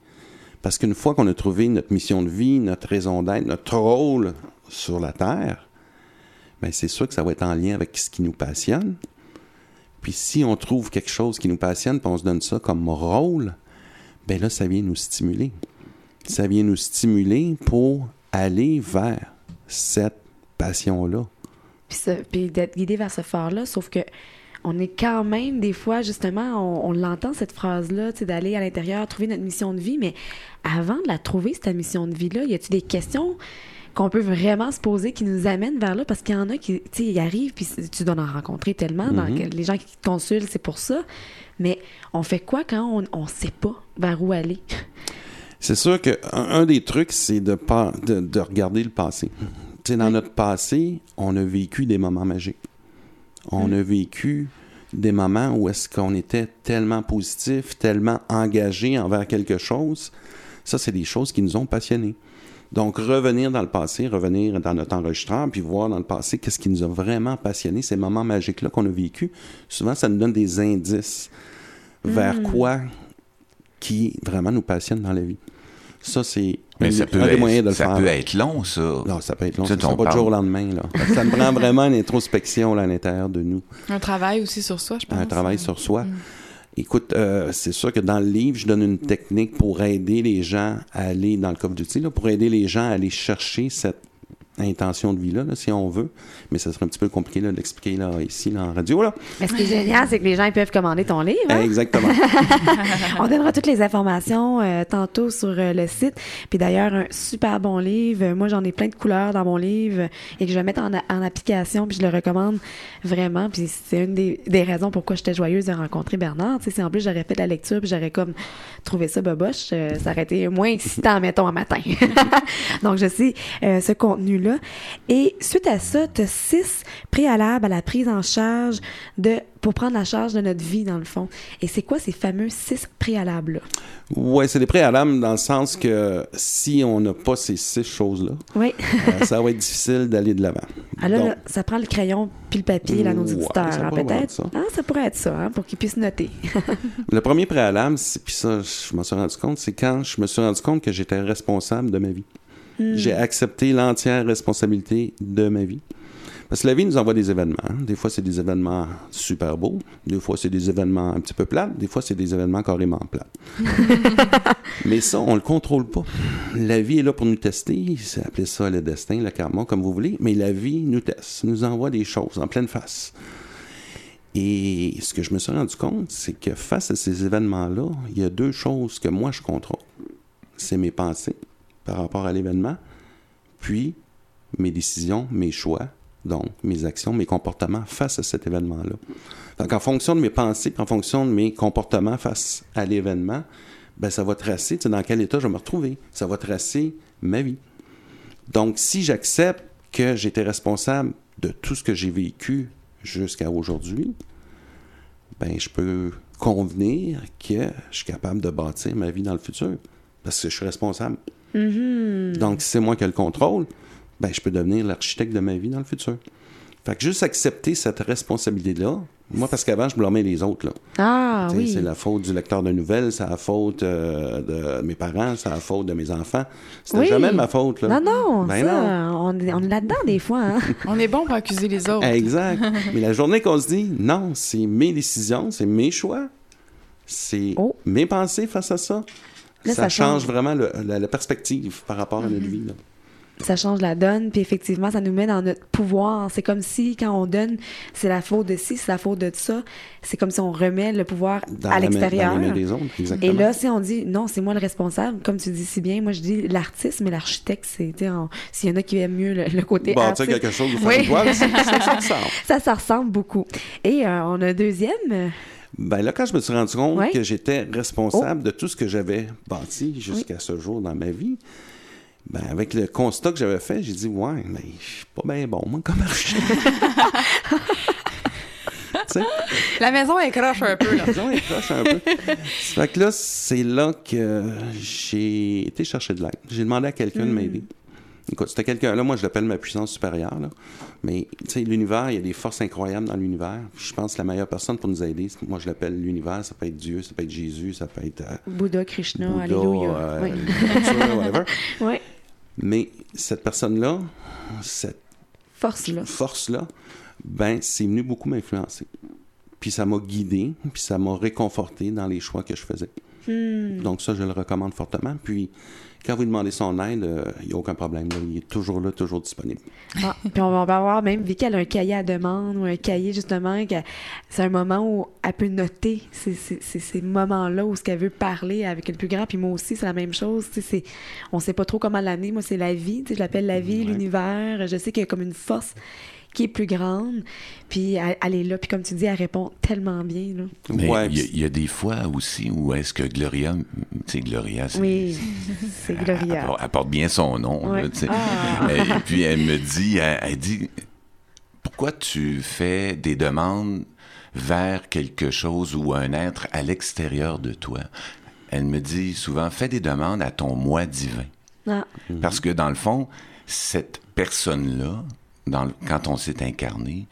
Parce qu'une fois qu'on a trouvé notre mission de vie, notre raison d'être, notre rôle sur la Terre, ben c'est sûr que ça va être en lien avec ce qui nous passionne, puis si on trouve quelque chose qui nous passionne, puis on se donne ça comme rôle, ben là, ça vient nous stimuler. Ça vient nous stimuler pour aller vers cette passion-là. Puis, d'être guidé vers ce phare-là, sauf que on est quand même, des fois, justement, on, l'entend, cette phrase-là, d'aller à l'intérieur, trouver notre mission de vie, mais avant de la trouver, cette mission de vie-là, y a-t-il des questions qu'on peut vraiment se poser qui nous amène vers là parce qu'il y en a qui, tu sais, y arrivent puis tu dois en rencontrer tellement. dans, mhm. les gens qui te consultent, c'est pour ça. Mais on fait quoi quand on ne sait pas vers où aller? [laughs] C'est sûr qu'un un des trucs, c'est de, de, de, regarder le passé. Tu sais, dans notre passé, on a vécu des moments magiques. On mm. a vécu des moments où est-ce qu'on était tellement positif, tellement engagé envers quelque chose. Ça, c'est des choses qui nous ont passionnés. Donc, revenir dans le passé, revenir dans notre enregistreur, puis voir dans le passé qu'est-ce qui nous a vraiment passionné, ces moments magiques-là qu'on a vécu. Souvent, ça nous donne des indices vers hmm. quoi qui vraiment nous passionne dans la vie. Ça, c'est un, ça peut des moyens de le faire. Ça peut être long, ça. Non, ça peut être long. Ça ne pas du jour au lendemain. Là. [laughs] ça me prend vraiment une introspection là, à l'intérieur de nous. Un travail aussi sur soi, je pense. Un travail sur soi. Hmm. Écoute, euh, c'est sûr que dans le livre, je donne une technique pour aider les gens à aller dans le coffre d'outils, pour aider les gens à aller chercher cette intention de vie-là, si on veut. Mais ça serait un petit peu compliqué là, d'expliquer là, ici, là, en radio. Là. Mais ce qui est génial, c'est que les gens ils peuvent commander ton livre. Hein? Exactement. [laughs] on donnera toutes les informations euh, tantôt sur euh, le site. Puis d'ailleurs, un super bon livre. Moi, j'en ai plein de couleurs dans mon livre et que je vais mettre en, en application. Puis je le recommande vraiment. Puis c'est une des, des, raisons pourquoi j'étais joyeuse de rencontrer Bernard. Tu sais, si en plus j'aurais fait de la lecture puis j'aurais comme trouvé ça boboche, euh, ça aurait été moins excitant, [laughs] mettons, un matin. [laughs] Donc, je sais, ce contenu-là là. Et suite à ça, tu as six préalables à la prise en charge de pour prendre la charge de notre vie, dans le fond. Et c'est quoi ces fameux six préalables-là? Oui, c'est des préalables dans le sens que si on n'a pas ces six choses-là, oui. euh, ça va être difficile d'aller de l'avant. Alors, ah, là, ça prend le crayon puis le papier, là, nos auditeurs, hein, peut-être. être ça. Ah, ça pourrait être ça, hein, pour qu'ils puissent noter. [laughs] Le premier préalable, puis ça, je m'en suis rendu compte, c'est quand je me suis rendu compte que j'étais responsable de ma vie. J'ai accepté l'entière responsabilité de ma vie. Parce que la vie nous envoie des événements. hein. Des fois, c'est des événements super beaux. Des fois, c'est des événements un petit peu plates. Des fois, c'est des événements carrément plates. [laughs] Mais ça, on le contrôle pas. La vie est là pour nous tester. C'est appelé ça le destin, le karma, comme vous voulez. Mais la vie nous teste, nous envoie des choses en pleine face. Et ce que je me suis rendu compte, c'est que face à ces événements-là, il y a deux choses que moi je contrôle. C'est mes pensées par rapport à l'événement, puis mes décisions, mes choix, donc mes actions, mes comportements face à cet événement-là. Donc en fonction de mes pensées, en fonction de mes comportements face à l'événement, ben ça va tracer dans quel état je vais me retrouver. Ça va tracer ma vie. Donc si j'accepte que j'étais responsable de tout ce que j'ai vécu jusqu'à aujourd'hui, ben je peux convenir que je suis capable de bâtir ma vie dans le futur parce que je suis responsable. Donc si c'est moi qui ai le contrôle, ben je peux devenir l'architecte de ma vie dans le futur. Fait que juste accepter cette responsabilité-là, moi parce qu'avant je blâmais les autres là. Ah, oui. C'est la faute du lecteur de nouvelles, c'est la faute euh, de mes parents, c'est la faute de mes enfants. C'était Oui. jamais ma faute là. Non, non, Ben ça, On, est, on est là-dedans des fois. Hein? [laughs] On est bon pour accuser les autres. Exact. [laughs] Mais la journée qu'on se dit, non, c'est mes décisions, c'est mes choix, c'est Oh. mes pensées face à ça, Là, ça, ça change change. vraiment le- la, la perspective par rapport à notre vie. là. ça change la donne, puis effectivement, ça nous met dans notre pouvoir. C'est comme si, quand on donne, c'est la faute de ci, c'est la faute de ça. C'est comme si on remet le pouvoir Dans à l'extérieur. Et là, si on dit non, c'est moi le responsable, comme tu dis si bien, moi je dis l'artiste, mais l'architecte, c'est. tu sais, on- S'il y en a qui aiment mieux le, le côté Bâtir artiste. quelque chose ou faire Oui. ça ça [laughs] ressemble. Ça, ça ressemble beaucoup. Et euh, on a un deuxième. Ben là, quand je me suis rendu compte Ouais. que j'étais responsable Oh. de tout ce que j'avais bâti jusqu'à ce jour dans ma vie, ben avec le constat que j'avais fait, j'ai dit ouais, mais je suis pas bien bon moi comme architecte. [laughs] La maison est croche un peu, là. disons, il croche un peu. Fait que là, c'est là que j'ai été chercher de l'aide. J'ai demandé à quelqu'un de m'aider. Écoute, c'était quelqu'un, là, moi, je l'appelle ma puissance supérieure, là. Mais, tu sais, l'univers, il y a des forces incroyables dans l'univers. Je pense que la meilleure personne pour nous aider, moi, je l'appelle l'univers. Ça peut être Dieu, ça peut être Jésus, ça peut être euh, Bouddha, Krishna, Bouddha, Alléluia. euh, oui. nature, whatever. [laughs] Oui. Mais cette personne-là, cette Force là. force-là, ben, c'est venu beaucoup m'influencer. Puis ça m'a guidé, puis ça m'a réconforté dans les choix que je faisais. Hmm. Donc ça, je le recommande fortement. Puis quand vous demandez son aide, euh, il n'y a aucun problème. là. Il est toujours là, toujours disponible. Ah, puis on va avoir même Vicky, elle a un cahier à demande ou un cahier justement, c'est un moment où elle peut noter ces, ces, ces- ces moments-là où ce qu'elle veut parler avec le plus grand. Puis moi aussi, c'est la même chose. C'est, on sait pas trop comment l'amener. Moi, c'est la vie. Je l'appelle la vie, Ouais. l'univers. Je sais qu'il y a comme une force qui est plus grande. Puis elle, elle est là. Puis comme tu dis, elle répond tellement bien. Là. Mais Ouais, il y, a- puis- il y a des fois aussi où est-ce que Gloria, tu sais, Gloria, c'est- Oui, [laughs] c'est Elle, Gloria. elle porte bien son nom. Ouais. là. Ah. Et puis elle me dit, elle, elle dit, pourquoi tu fais des demandes vers quelque chose ou un être à l'extérieur de toi? Elle me dit souvent, fais des demandes à ton moi divin. Ah, Parce que dans le fond, cette personne-là, dans le- quand on s'est incarné,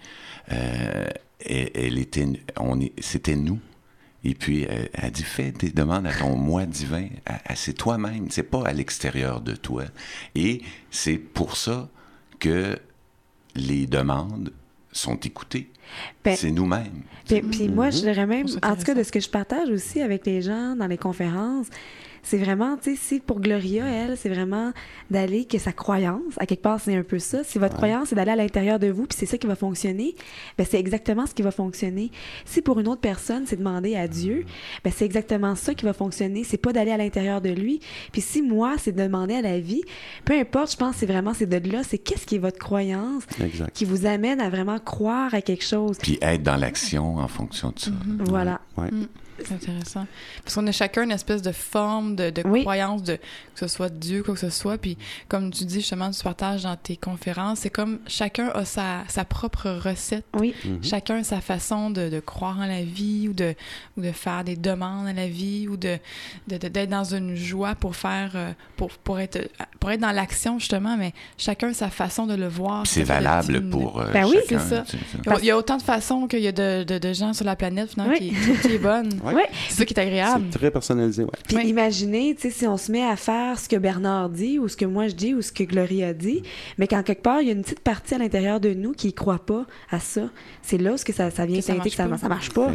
euh, elle, elle était, on est, c'était nous. Et puis, elle, elle dit, fais des demandes à ton moi divin. À- à- c'est toi-même, c'est pas à l'extérieur de toi. Et c'est pour ça que les demandes sont écoutées. Ben, c'est nous-mêmes. Puis, puis moi, je dirais même, en tout cas, de ce que je partage aussi avec les gens dans les conférences, c'est vraiment, tu sais, si pour Gloria, elle, c'est vraiment d'aller que sa croyance, à quelque part, c'est un peu ça. Si votre croyance, c'est d'aller à l'intérieur de vous, puis c'est ça qui va fonctionner, ben c'est exactement ce qui va fonctionner. Si pour une autre personne, c'est demander à Dieu, ben c'est exactement ça qui va fonctionner. C'est pas d'aller à l'intérieur de lui. Puis si moi, c'est de demander à la vie, peu importe, je pense, c'est vraiment, c'est de là, c'est qu'est-ce qui est votre croyance Exact. qui vous amène à vraiment croire à quelque chose. Puis être dans l'action en fonction de ça. Voilà. Ouais. C'est intéressant. Parce qu'on a chacun une espèce de forme, de, de croyance, de, que ce soit Dieu, quoi que ce soit. Puis, comme tu dis justement, tu partages dans tes conférences, c'est comme chacun a sa, sa propre recette. Oui. Mhm. Chacun a sa façon de, de, croire en la vie ou de, ou de faire des demandes à la vie ou de, d'être dans une joie pour faire, euh, pour, pour, être, pour être dans l'action, justement, mais chacun a sa façon de le voir. C'est valable pour. Euh, ben oui, c'est ça. Il y a autant de façons qu'il y a de, de, gens sur la planète, finalement, qui, qui est bonne. [laughs] C'est ça qui est agréable. C'est très personnalisé, ouais. Puis imaginez, tu sais, si on se met à faire ce que Bernard dit ou ce que moi je dis ou ce que Gloria dit, mais qu'en quelque part, il y a une petite partie à l'intérieur de nous qui ne croit pas à ça. C'est là où que ça, ça vient teinter que ça, ne marche pas.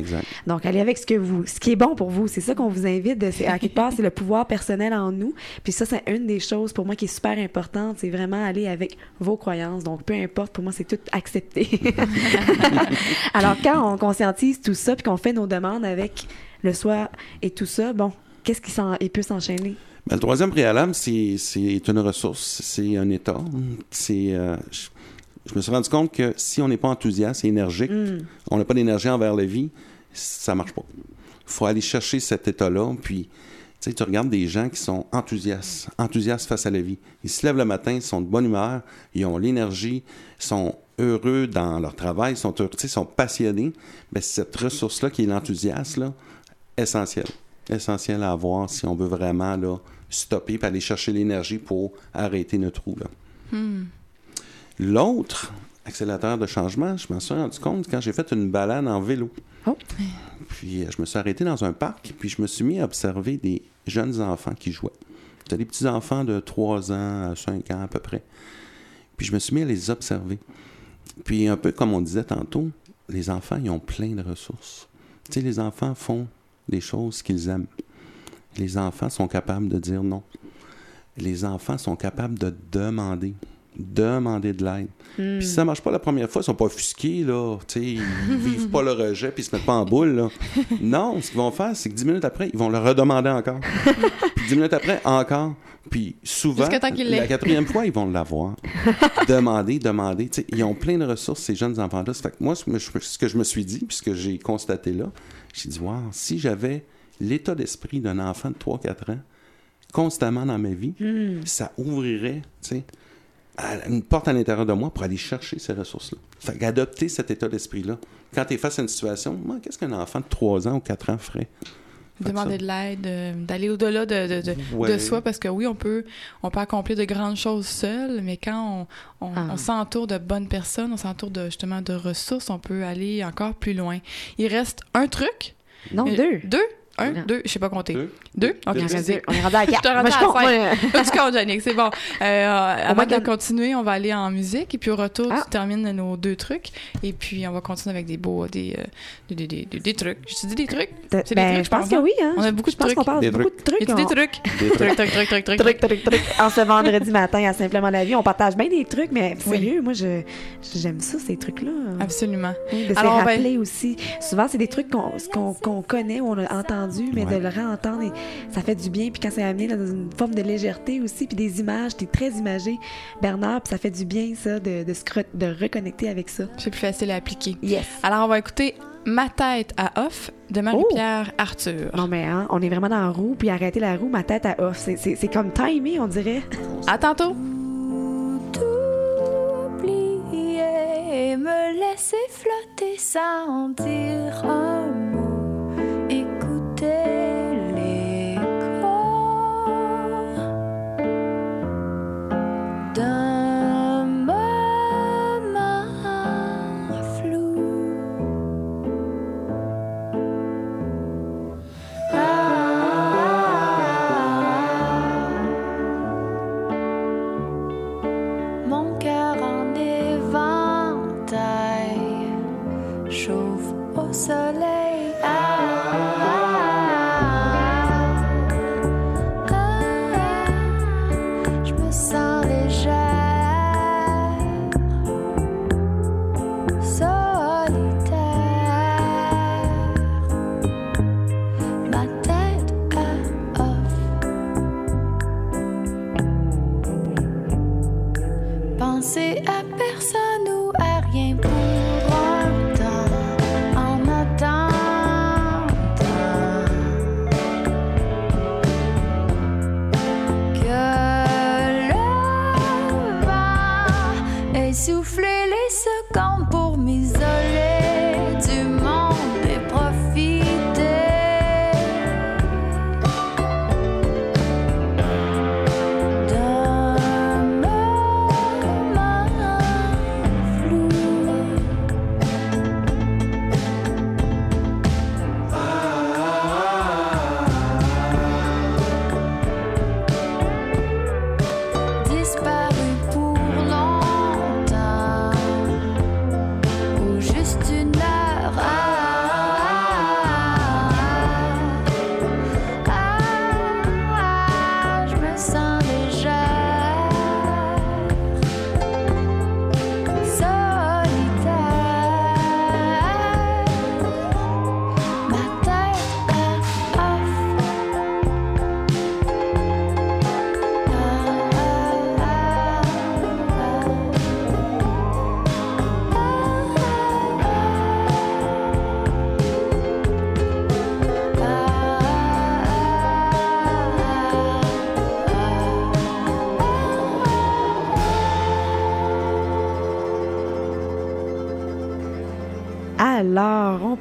Donc, allez avec ce que vous, ce qui est bon pour vous. C'est ça qu'on vous invite. De, à quelque part, c'est le pouvoir personnel en nous. Puis ça, c'est une des choses pour moi qui est super importante. C'est vraiment aller avec vos croyances. Donc, peu importe, pour moi, c'est tout accepté. [laughs] Alors, quand on conscientise tout ça puis qu'on fait nos demandes avec le soi et tout ça, bon, qu'est-ce qui il peut s'enchaîner? Ben, le troisième préalable, c'est une ressource, c'est un état. C'est, euh, je, me suis rendu compte que si on n'est pas enthousiaste et énergique, mm. on n'a pas d'énergie envers la vie, ça marche pas. Il faut aller chercher cet état-là, puis tu sais, tu regardes des gens qui sont enthousiastes, enthousiastes face à la vie. Ils se lèvent le matin, ils sont de bonne humeur, ils ont l'énergie, sont heureux dans leur travail, sont heureux, sont passionnés. Mais cette ressource-là qui est l'enthousiasme, essentiel. Essentiel à avoir si on veut vraiment là, stopper et aller chercher l'énergie pour arrêter notre roue. Hmm. L'autre accélérateur de changement, je m'en suis rendu compte quand j'ai fait une balade en vélo. Oh. Puis euh, je me suis arrêté dans un parc, puis je me suis mis à observer des jeunes enfants qui jouaient. C'était des petits enfants de 3 ans à 5 ans à peu près. Puis je me suis mis à les observer. Puis un peu comme on disait tantôt, les enfants, ils ont plein de ressources. Tu sais, les enfants font des choses qu'ils aiment. Les enfants sont capables de dire non. Les enfants sont capables de demander. Demander de l'aide. Puis si ça marche pas la première fois, ils sont pas offusqués, là. sais, ils vivent pas le rejet puis ils se mettent pas en boule, là. Non, ce qu'ils vont faire, c'est que dix minutes après, ils vont le redemander encore. puis dix minutes après, encore. Puis souvent, la quatrième fois, ils vont l'avoir. demander, demander. ils ont plein de ressources, ces jeunes enfants-là. Fait que moi, ce que je me suis dit, puis ce que j'ai constaté là, j'ai dit, wow, si j'avais l'état d'esprit d'un enfant de 3-4 ans constamment dans ma vie, hmm. ça ouvrirait, une porte à l'intérieur de moi pour aller chercher ces ressources-là. Fait qu'adopter cet état d'esprit-là. Quand tu es face à une situation, qu'est-ce qu'un enfant de 3 ans ou 4 ans ferait? Demander de l'aide, euh, d'aller au-delà de, de, soi, parce que oui, on peut, on peut accomplir de grandes choses seul, mais quand on, on, ah. s'entoure de bonnes personnes, on s'entoure de, justement de ressources, on peut aller encore plus loin. Il reste un truc. Non, euh, deux. Deux? Un, deux, je sais pas compter. Deux? OK, on est rendu à [laughs] quatre. Je te rendu à cinq. [laughs] tu comptes, Jannick, c'est bon. Euh, avant de continuer, on va aller en musique et puis au retour, ah. tu termines nos deux trucs et puis on va continuer avec des beaux, des, euh, des, des, des, des, trucs. Je te dis des trucs? C'est des ben, trucs, je pense. que oui, hein. On a beaucoup de trucs. On parle beaucoup de trucs. Des trucs. Des trucs, trucs, trucs, trucs, trucs. Trucs, trucs, trucs. En ce vendredi matin à Simplement la vie, on partage bien des trucs, mais sérieux, moi, j'aime ça, ces trucs-là. Absolument. De se rappeler aussi. Souvent, c'est des trucs qu'on connaît ou on a entendu, mais de le réentendre, ça fait du bien. Puis quand c'est amené dans une forme de légèreté aussi, puis des images, t'es très imagé, Bernard, puis ça fait du bien, ça, de, de, de reconnecter avec ça. C'est plus facile à appliquer. Yes. Alors, on va écouter Ma tête à off de Marie-Pierre oh! Arthur. Non, mais hein, on est vraiment dans la roue, puis arrêter la roue, ma tête à off. C'est comme timé, on dirait. À tantôt. oublier, me laisser flotter sans dire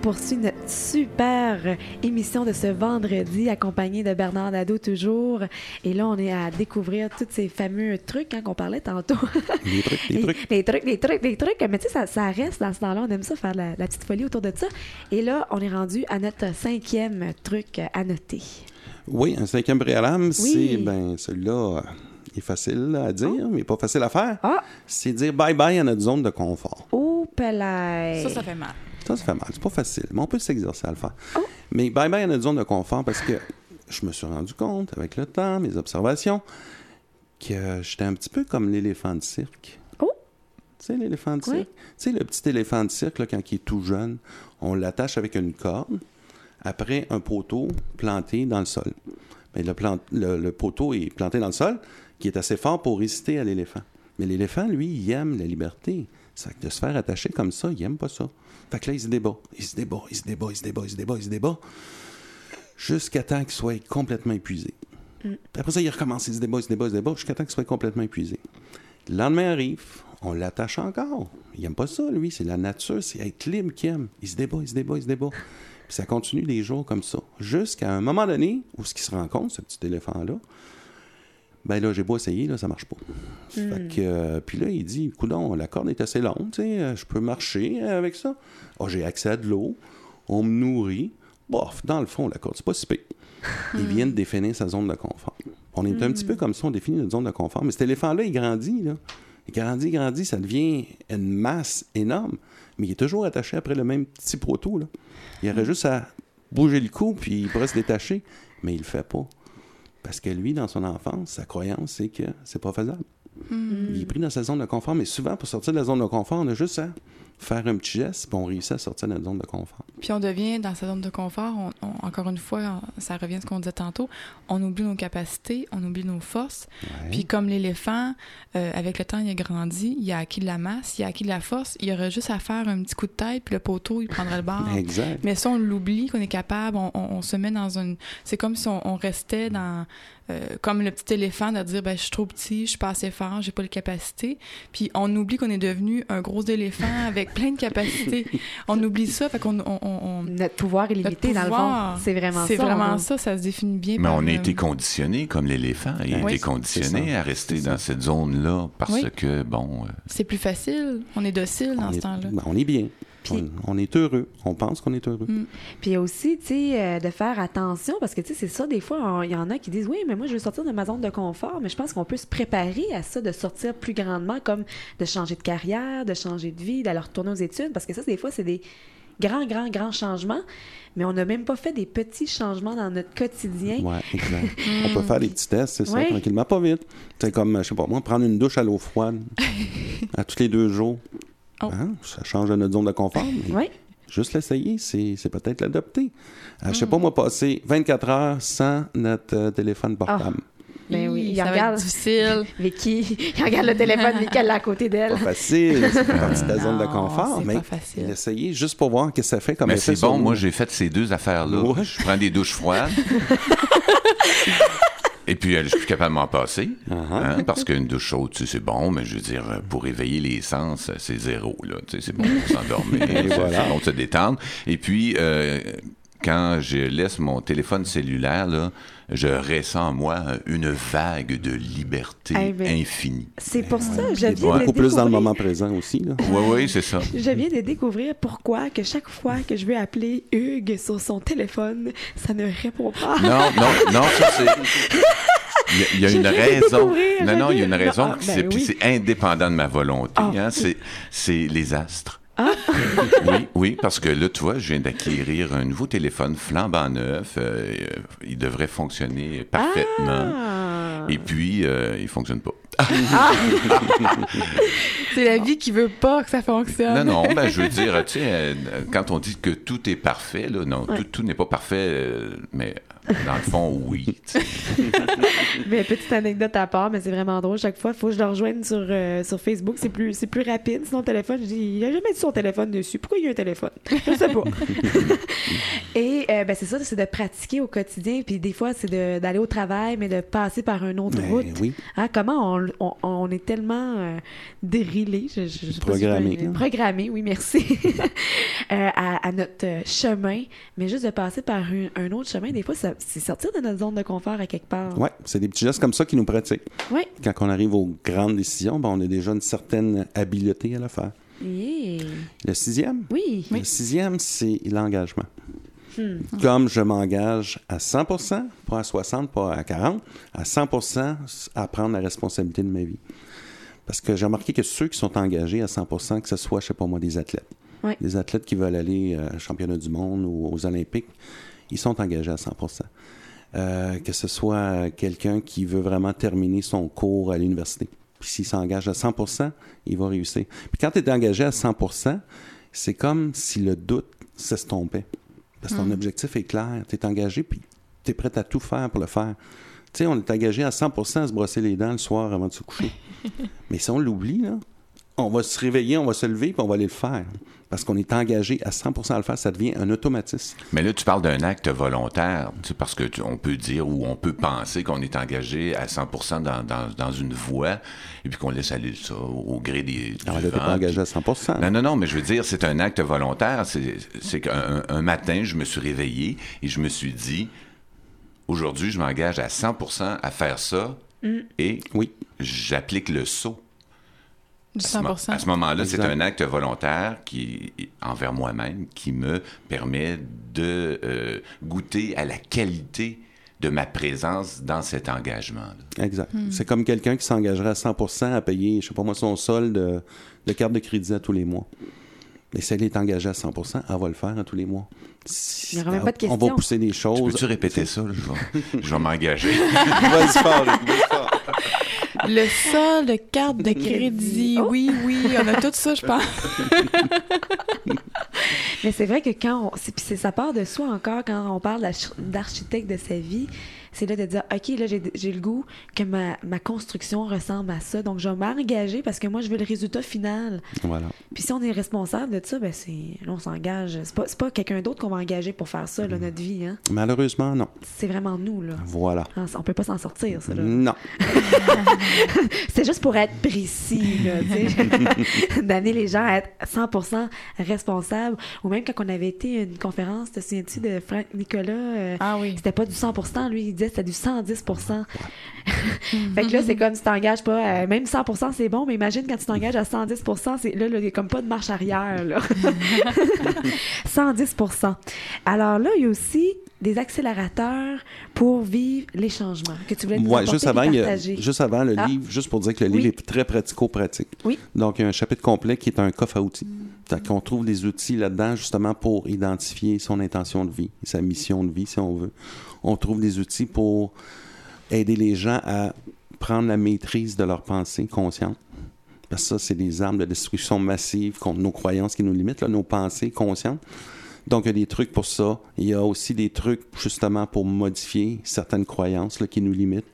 poursuit notre super émission de ce vendredi, accompagnée de Bernard Nadeau toujours. Et là, on est à découvrir tous ces fameux trucs hein, qu'on parlait tantôt. [laughs] Les trucs, les trucs. Les trucs, les trucs, les trucs. Mais tu sais, ça, ça reste dans ce temps-là. On aime ça, faire la, la petite folie autour de ça. Et là, on est rendu à notre cinquième truc à noter. Oui, un cinquième préalable, Oui. c'est, ben, celui-là, il est facile à dire, mais pas facile à faire. Ah! C'est dire bye-bye à notre zone de confort. Oh, pelay! Ça, ça fait mal. Ça, ça fait mal. C'est pas facile, mais on peut s'exercer à le faire. Oh. Mais bye-bye à notre zone de confort parce que je me suis rendu compte, avec le temps, mes observations, que j'étais un petit peu comme l'éléphant de cirque. Oh! Tu sais, l'éléphant de Oui. cirque? Tu sais, le petit éléphant de cirque, là, quand il est tout jeune, on l'attache avec une corde après un poteau planté dans le sol. Mais le, plan- le- le poteau est planté dans le sol, qui est assez fort pour résister à l'éléphant. Mais l'éléphant, lui, il aime la liberté. Ça de se faire attacher comme ça, il aime pas ça. Fait que là, il se débat. Il se débat, il se débat, il se débat, il se débat, il se débat. Jusqu'à temps qu'il soit complètement épuisé. Puis après ça, il recommence, il se débat, il se débat, il se débat, jusqu'à temps qu'il soit complètement épuisé. Le lendemain arrive, on l'attache encore. Il aime pas ça, lui. C'est la nature, c'est être libre qu'il aime. Il se débat, il se débat, il se débat. Puis ça continue des jours comme ça. Jusqu'à un moment donné où ce qui se rend compte, ce petit éléphant-là, ben là, j'ai beau essayer, là, ça marche pas. Fait que, euh, puis là, il dit, coudon, la corde est assez longue, tu sais, euh, je peux marcher avec ça. Ah, j'ai accès à de l'eau, on me nourrit. Bof, dans le fond, la corde, c'est pas si pire. Il vient de définir sa zone de confort. On est un petit peu comme ça, on définit notre zone de confort. Mais cet éléphant-là, il grandit, là. Il grandit, grandit, ça devient une masse énorme. Mais il est toujours attaché après le même petit proto, là. Il aurait juste à bouger le cou, puis il pourrait se détacher. Mais il le fait pas. Parce que lui, dans son enfance, sa croyance, c'est que c'est pas faisable. Il est pris dans sa zone de confort, mais souvent, pour sortir de la zone de confort, on a juste à faire un petit geste, puis on réussit à sortir de notre zone de confort. Puis on devient dans sa zone de confort. on- on- encore une fois, ça revient à ce qu'on disait tantôt. On oublie nos capacités, on oublie nos forces. Ouais. Puis comme l'éléphant, euh, avec le temps, il a grandi, il a acquis de la masse, il a acquis de la force. Il aurait juste à faire un petit coup de tête, puis le poteau, il prendrait le bar. [laughs] Exact. Mais ça, on l'oublie qu'on est capable. On, on- on se met dans une. C'est comme si on, on restait dans. euh, comme le petit éléphant de dire ben, je suis trop petit, je suis pas assez fort, j'ai pas les capacités. Puis on oublie qu'on est devenu un gros éléphant avec plein de capacités. [laughs] On oublie ça, fait qu'on on, on- on- Notre pouvoir est notre limité, dans le fond. C'est vraiment ça. C'est vraiment a- ça, ça se définit bien. Mais par, on a euh, été conditionné comme l'éléphant. Il a Oui. été conditionné à rester dans cette zone-là parce Oui. que, bon, euh, C'est plus facile, on est docile dans on, ce est, temps-là. ben, on est bien. Puis- On, on est heureux. On pense qu'on est heureux. Mm. Puis aussi, tu sais, euh, de faire attention, parce que, tu sais, c'est ça, des fois, il y en a qui disent, oui, mais moi, je veux sortir de ma zone de confort, mais je pense qu'on peut se préparer à ça, de sortir plus grandement, comme de changer de carrière, de changer de vie, d'aller retourner aux études, parce que ça, des fois, c'est des grands, grands, grands changements, mais on n'a même pas fait des petits changements dans notre quotidien. Ouais, exact. [laughs] on peut faire des petits tests, c'est ça, tranquillement, pas vite. C'est comme, je sais pas moi, prendre une douche à l'eau froide [laughs] à tous les deux jours. Oh. Hein? Ça change de notre zone de confort, mais Oui. juste l'essayer, c'est c'est peut-être l'adopter. Euh, Je sais pas, moi, passer 24 heures sans notre euh, téléphone portable. Ben oui, il ça va regarde. être difficile. [laughs] Vicky, il regarde le téléphone, Vicky, elle l'a à côté d'elle? Pas facile, c'est partie de ta zone de confort, c'est mais pas facile. l'essayer juste pour voir qu'est-ce que ça fait comme mais c'est bon. Moi, j'ai fait ces deux affaires-là. Ouais. Je prends des douches froides. [laughs] Et puis, euh, je suis plus capable de m'en passer. [laughs] Uh-huh. hein, parce qu'une douche chaude, tu sais, c'est bon, mais je veux dire, pour éveiller les sens, c'est zéro. Là, tu sais, c'est bon pour s'endormir, [laughs] voilà. c'est bon de se détendre. Et puis, euh, quand je laisse mon téléphone cellulaire, là, je ressens en moi une vague de liberté Eh ben, infinie. C'est pour ça, je Et viens de beaucoup plus dans le découvrir- moment présent aussi. Là. Oui, oui, c'est ça. [laughs] Je viens de découvrir pourquoi que chaque fois que je veux appeler Hugues sur son téléphone, ça ne répond pas. Non, non, non, ça c'est. [laughs] Il y a, il y a Je une raison. Non, non, il y a une je raison. Ah, ben c'est, puis oui. c'est indépendant de ma volonté. Hein, c'est, c'est les astres. Ah. oui, oui, parce que là, tu vois, je viens d'acquérir un nouveau téléphone flambant neuf. euh, euh, il devrait fonctionner parfaitement. Ah. Et puis, euh, il fonctionne pas. C'est la vie qui veut pas que ça fonctionne. Non, non, ben, je veux dire, tu sais, quand on dit que tout est parfait, là, non, tout, tout n'est pas parfait, mais dans le fond, oui. [laughs] Mais petite anecdote à part, mais c'est vraiment drôle. Chaque fois, il faut que je le rejoigne sur, euh, sur Facebook. C'est plus, c'est plus rapide. Sinon, le téléphone, je dis, il a jamais dit son téléphone dessus. Pourquoi il y a un téléphone? Je sais pas. [laughs] Et euh, ben, c'est ça, c'est de pratiquer au quotidien. Puis des fois, c'est de- d'aller au travail, mais de passer par une autre Ben route. oui. Hein, comment on, on- on est tellement euh, dérilé, je, je- je sais pas si Programmé. Programmé, oui, merci, [laughs] euh, à, à notre chemin. Mais juste de passer par un, un autre chemin, des fois, ça- c'est sortir de notre zone de confort à quelque part. Ouais, c'est des petits gestes comme ça qui nous pratiquent. Oui. Quand on arrive aux grandes décisions, ben, on a déjà une certaine habileté à le faire. Yeah. Le sixième? Oui. Le sixième, c'est l'engagement. Hmm. Comme je m'engage à 100% pas à 60, pas à 40, à 100 à prendre la responsabilité de ma vie. Parce que j'ai remarqué que ceux qui sont engagés à 100% que ce soit, je sais pas moi, des athlètes, Oui. des athlètes qui veulent aller euh, au championnat du monde ou aux Olympiques, ils sont engagés à 100% Euh, que ce soit quelqu'un qui veut vraiment terminer son cours à l'université. Puis s'il s'engage à 100% il va réussir. Puis quand tu es engagé à 100% c'est comme si le doute s'estompait. Parce que ton objectif est clair. Tu es engagé, puis tu es prêt à tout faire pour le faire. Tu sais, on est engagé à 100% à se brosser les dents le soir avant de se coucher. [laughs] Mais si on l'oublie, là, on va se réveiller, on va se lever, puis on va aller le faire. Parce qu'on est engagé à 100% à le faire, ça devient un automatisme. Mais là, tu parles d'un acte volontaire, tu sais, parce que tu- on peut dire ou on peut penser qu'on est engagé à 100 dans, dans, dans une voie et puis qu'on laisse aller ça au, au gré des. du Alors là, pas engagé puis- à 100 Non, non, non, mais je veux dire, c'est un acte volontaire. C'est c'est qu'un un matin, je me suis réveillé et je me suis dit, aujourd'hui, je m'engage à 100% à faire ça et Oui. j'applique le saut. Du À ce mo- 100 À ce moment-là, c'est un acte volontaire qui, envers moi-même qui me permet de euh, goûter à la qualité de ma présence dans cet engagement-là. Exact. C'est comme quelqu'un qui s'engagerait à 100% à payer, je sais pas moi, son solde de, de carte de crédit à tous les mois. Mais si elle est engagée à 100% elle va le faire à tous les mois. Si- Il y aura même pas de On va pousser des choses. Peux-tu répéter ça? là? Je vais, je vais m'engager. [laughs] Vas-y fort, Luc, vas-y fort. Le sol de carte de crédit. Oh. Oui, oui, on a tout ça, je pense. [laughs] Mais c'est vrai que quand on. c'est- Puis c'est- ça part de soi encore quand on parle d'arch- d'architecte de sa vie. C'est là de dire OK, là, j'ai j'ai le goût que ma, ma construction ressemble à ça. Donc, je vais m'engager parce que moi, je veux le résultat final. Voilà. Puis si on est responsable de ça, ben c'est. Là, on s'engage. C'est pas, c'est pas quelqu'un d'autre qu'on va engager pour faire ça, là, notre vie. Hein? Malheureusement, non. C'est vraiment nous, là. Voilà. On peut pas s'en sortir, ça, là. Non. [laughs] C'est juste pour être précis, là, tu sais. [laughs] D'amener les gens à être 100% responsables. Ou même quand on avait été à une conférence, te souviens-tu de Franck Nicolas? euh, Ah oui. C'était pas du 100%, lui, il disait que c'était du 110%. [laughs] fait que là, c'est comme tu t'engages pas, euh, même 100%, c'est bon, mais imagine quand tu t'engages à 110%, c'est, là, là, il y a comme pas de marche arrière, là. [laughs] 110%. Alors là, il y a aussi des accélérateurs pour vivre les changements que tu voulais nous Ouais, apporter juste, avant, il y a- partager. juste avant le Ah. livre, juste pour dire que le Oui. livre est très pratico-pratique. Oui. Donc, il y a un chapitre complet qui est un coffre à outils. Fait qu'on trouve des outils là-dedans justement pour identifier son intention de vie, sa mission de vie, si on veut. On trouve des outils pour aider les gens à prendre la maîtrise de leurs pensées conscientes. Parce que ça, c'est des armes de destruction massive contre nos croyances qui nous limitent, là, nos pensées conscientes. Donc, il y a des trucs pour ça. Il y a aussi des trucs justement pour modifier certaines croyances là, qui nous limitent.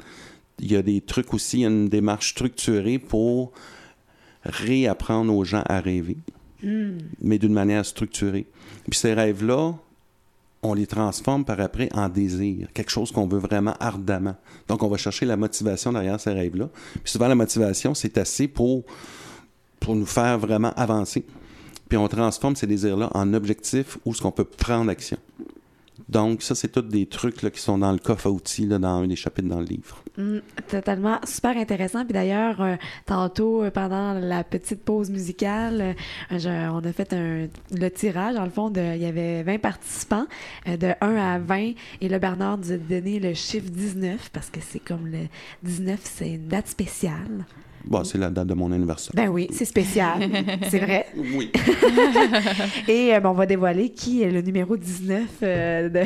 Il y a des trucs aussi, il y a une démarche structurée pour réapprendre aux gens à rêver, mais d'une manière structurée. Puis ces rêves-là, on les transforme par après en désir, quelque chose qu'on veut vraiment ardemment. Donc, on va chercher la motivation derrière ces rêves-là. Puis souvent, la motivation, c'est assez pour, pour nous faire vraiment avancer. Puis on transforme ces désirs-là en objectifs où ce qu'on peut prendre action. Donc, ça, c'est tous des trucs qui sont dans le coffre à outils, là, dans un des chapitres dans le livre. Mm, totalement, super intéressant. Puis d'ailleurs, euh, tantôt, euh, pendant la petite pause musicale, euh, on a fait un, le tirage. Dans le fond, il y avait 20 participants, de 1 à 20. Et là, Bernard nous a donné le chiffre 19, parce que c'est comme le 19, c'est une date spéciale. Bon, c'est la date de mon anniversaire. Ben oui, c'est spécial, [laughs] c'est vrai? Oui. [laughs] Et euh, ben, on va dévoiler qui est le numéro 19 euh, de-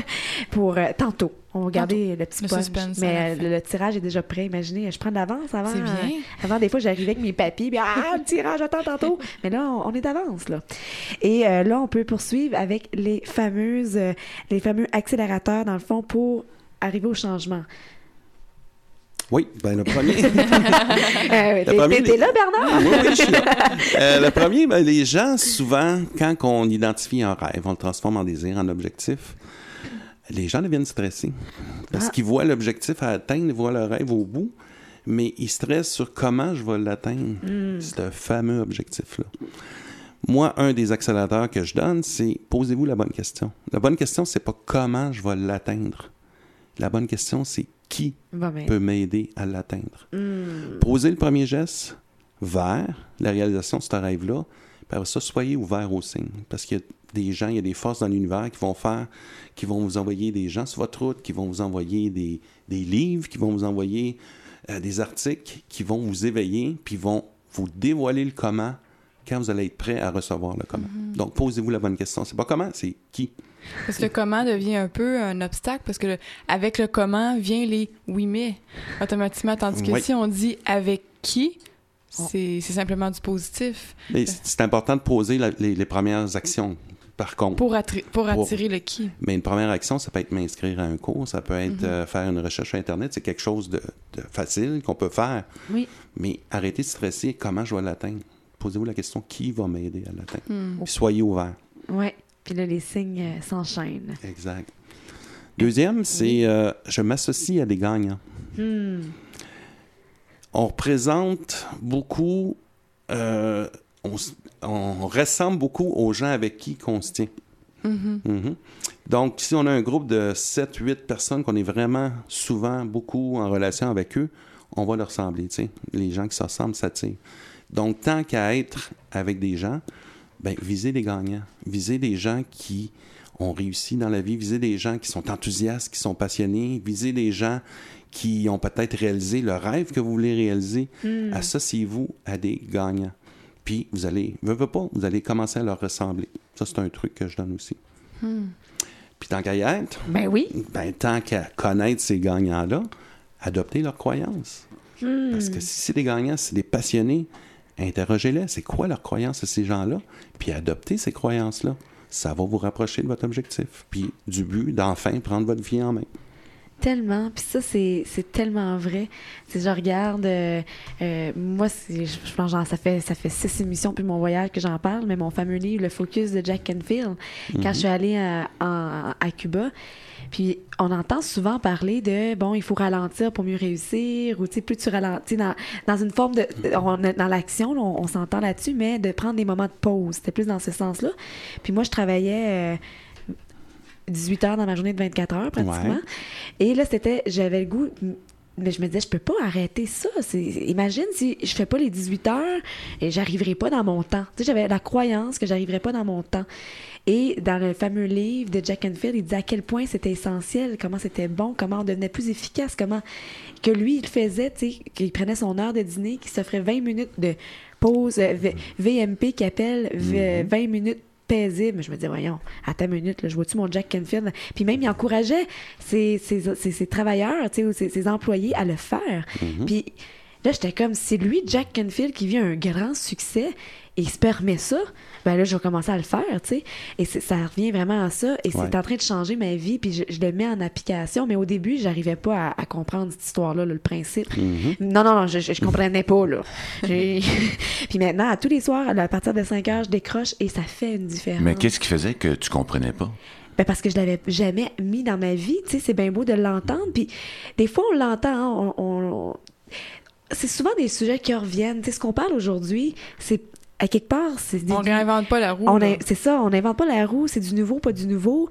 [laughs] pour euh, tantôt. On va garder le petit Le punch. suspense à Mais le, le tirage est déjà prêt. Imaginez, je prends de l'avance avant. C'est bien. euh, avant, des fois, j'arrivais avec mes papiers. Puis, ah, le tirage, attends tantôt. Mais là, on, on est d'avance. là. Et euh, là, on peut poursuivre avec les fameuses, euh, les fameux accélérateurs, dans le fond, pour arriver au changement. Oui, ben le premier. [laughs] Euh, premier, les- là, Bernard? oui, oui, je suis là. Euh, le premier, ben, les gens, souvent, quand on identifie un rêve, on le transforme en désir, en objectif, les gens deviennent stressés. Parce Ah. qu'ils voient l'objectif à atteindre, ils voient le rêve au bout, mais ils stressent sur comment je vais l'atteindre, ce fameux objectif-là. Moi, un des accélérateurs que je donne, c'est posez-vous la bonne question. La bonne question, c'est pas comment je vais l'atteindre. La bonne question, c'est qui Bon, ben, peut m'aider à l'atteindre? hmm. Posez le premier geste vers la réalisation de ce rêve-là. Après ça, soyez ouvert aux signes. Parce qu'il y a des gens, il y a des forces dans l'univers qui vont faire, qui vont vous envoyer des gens sur votre route, qui vont vous envoyer des, des livres, qui vont vous envoyer euh, des articles, qui vont vous éveiller, puis vont vous dévoiler le comment quand vous allez être prêt à recevoir le comment. Donc, posez-vous la bonne question. C'est pas comment, c'est qui. Parce que le comment devient un peu un obstacle parce que le- avec le comment vient les oui mais automatiquement tandis que Oui. si on dit avec qui c'est c'est simplement du positif Mais c'est important de poser la- les, les premières actions, par contre. pour, attri- pour Pour- attirer le qui. Mais une première action, ça peut être m'inscrire à un cours, ça peut être euh, faire une recherche sur Internet. C'est quelque chose de, de facile qu'on peut faire. Oui. Mais arrêtez de stresser. Comment je vais l'atteindre? Posez-vous la question qui va m'aider à l'atteindre? Puis soyez ouvert. Ouais. Puis là, les signes euh, s'enchaînent. Exact. Deuxième, c'est euh, je m'associe à des gagnants. Hmm. On représente beaucoup, euh, on, ressemble beaucoup aux gens avec qui on se tient. Mhm. Donc, si on a un groupe de 7, 8 personnes qu'on est vraiment souvent beaucoup en relation avec eux, on va leur ressembler. Les gens qui se ressemblent s'attirent. Donc, tant qu'à être avec des gens, ben, visez des gagnants. Visez des gens qui ont réussi dans la vie. Visez des gens qui sont enthousiastes, qui sont passionnés. Visez des gens qui ont peut-être réalisé le rêve que vous voulez réaliser. Associez-vous à des gagnants. Puis, vous allez, veux, veux pas, vous allez commencer à leur ressembler. Ça, c'est un truc que je donne aussi. Puis, tant qu'à y être, Ben oui. ben, tant qu'à connaître ces gagnants-là, adoptez leurs croyances. Parce que si c'est des gagnants, c'est des passionnés, interrogez-les. C'est quoi leurs croyances à ces gens-là? Puis adoptez ces croyances-là. Ça va vous rapprocher de votre objectif. Puis du but d'enfin prendre votre vie en main. Tellement. Puis ça, c'est tellement vrai. Si je regarde, euh, euh, moi, je je pense genre, ça fait ça fait six émissions puis mon voyage que j'en parle, mais mon fameux livre, Le Focus de Jack Canfield, quand je suis allée à, en- à Cuba, puis on entend souvent parler de, bon, il faut ralentir pour mieux réussir, ou tu sais, plus tu ralentis dans, dans une forme de, on dans l'action, on, on s'entend là-dessus, mais de prendre des moments de pause. C'était plus dans ce sens-là. Puis moi, je travaillais... euh, 18 heures dans ma journée de 24 heures pratiquement. Ouais. Et là, c'était, j'avais le goût, mais je me disais, je peux pas arrêter ça. Imagine si je fais pas les 18 heures et j'arriverai pas dans mon temps. Tu sais, j'avais la croyance que j'arriverais pas dans mon temps. Et dans le fameux livre de Jack Enfield, il disait à quel point c'était essentiel, comment c'était bon, comment on devenait plus efficace, comment que lui, il faisait, tu sais, qu'il prenait son heure de dîner, qu'il s'offrait 20 minutes de pause, euh, V- VMP qui appelle v- 20 minutes paisible. Je me disais, voyons, à ta minute, là, je vois-tu mon Jack Canfield? Puis même, il encourageait ses, ses, ses- ses travailleurs, ses, ses employés à le faire. Puis là, j'étais comme, c'est lui, Jack Canfield, qui vit un grand succès et il se permet ça, ben là, je vais commencer à le faire, tu sais. Et ça revient vraiment à ça. Et Ouais. c'est en train de changer ma vie, puis je, je le mets en application. Mais au début, j'arrivais pas à, à comprendre cette histoire-là, là, le principe. Non, non, non, je, je, je comprenais pas, là. [laughs] Puis maintenant, à tous les soirs, à partir de 5 heures, je décroche et ça fait une différence. Mais qu'est-ce qui faisait que tu comprenais pas? Ben parce que je l'avais jamais mis dans ma vie. Tu sais, c'est bien beau de l'entendre. Puis des fois, on l'entend. hein, on- on- on- C'est souvent des sujets qui reviennent. Tu sais, ce qu'on parle aujourd'hui, c'est à quelque part, c'est On réinvente pas la roue. c'est ça, on n'invente pas la roue, c'est du nouveau, pas du nouveau.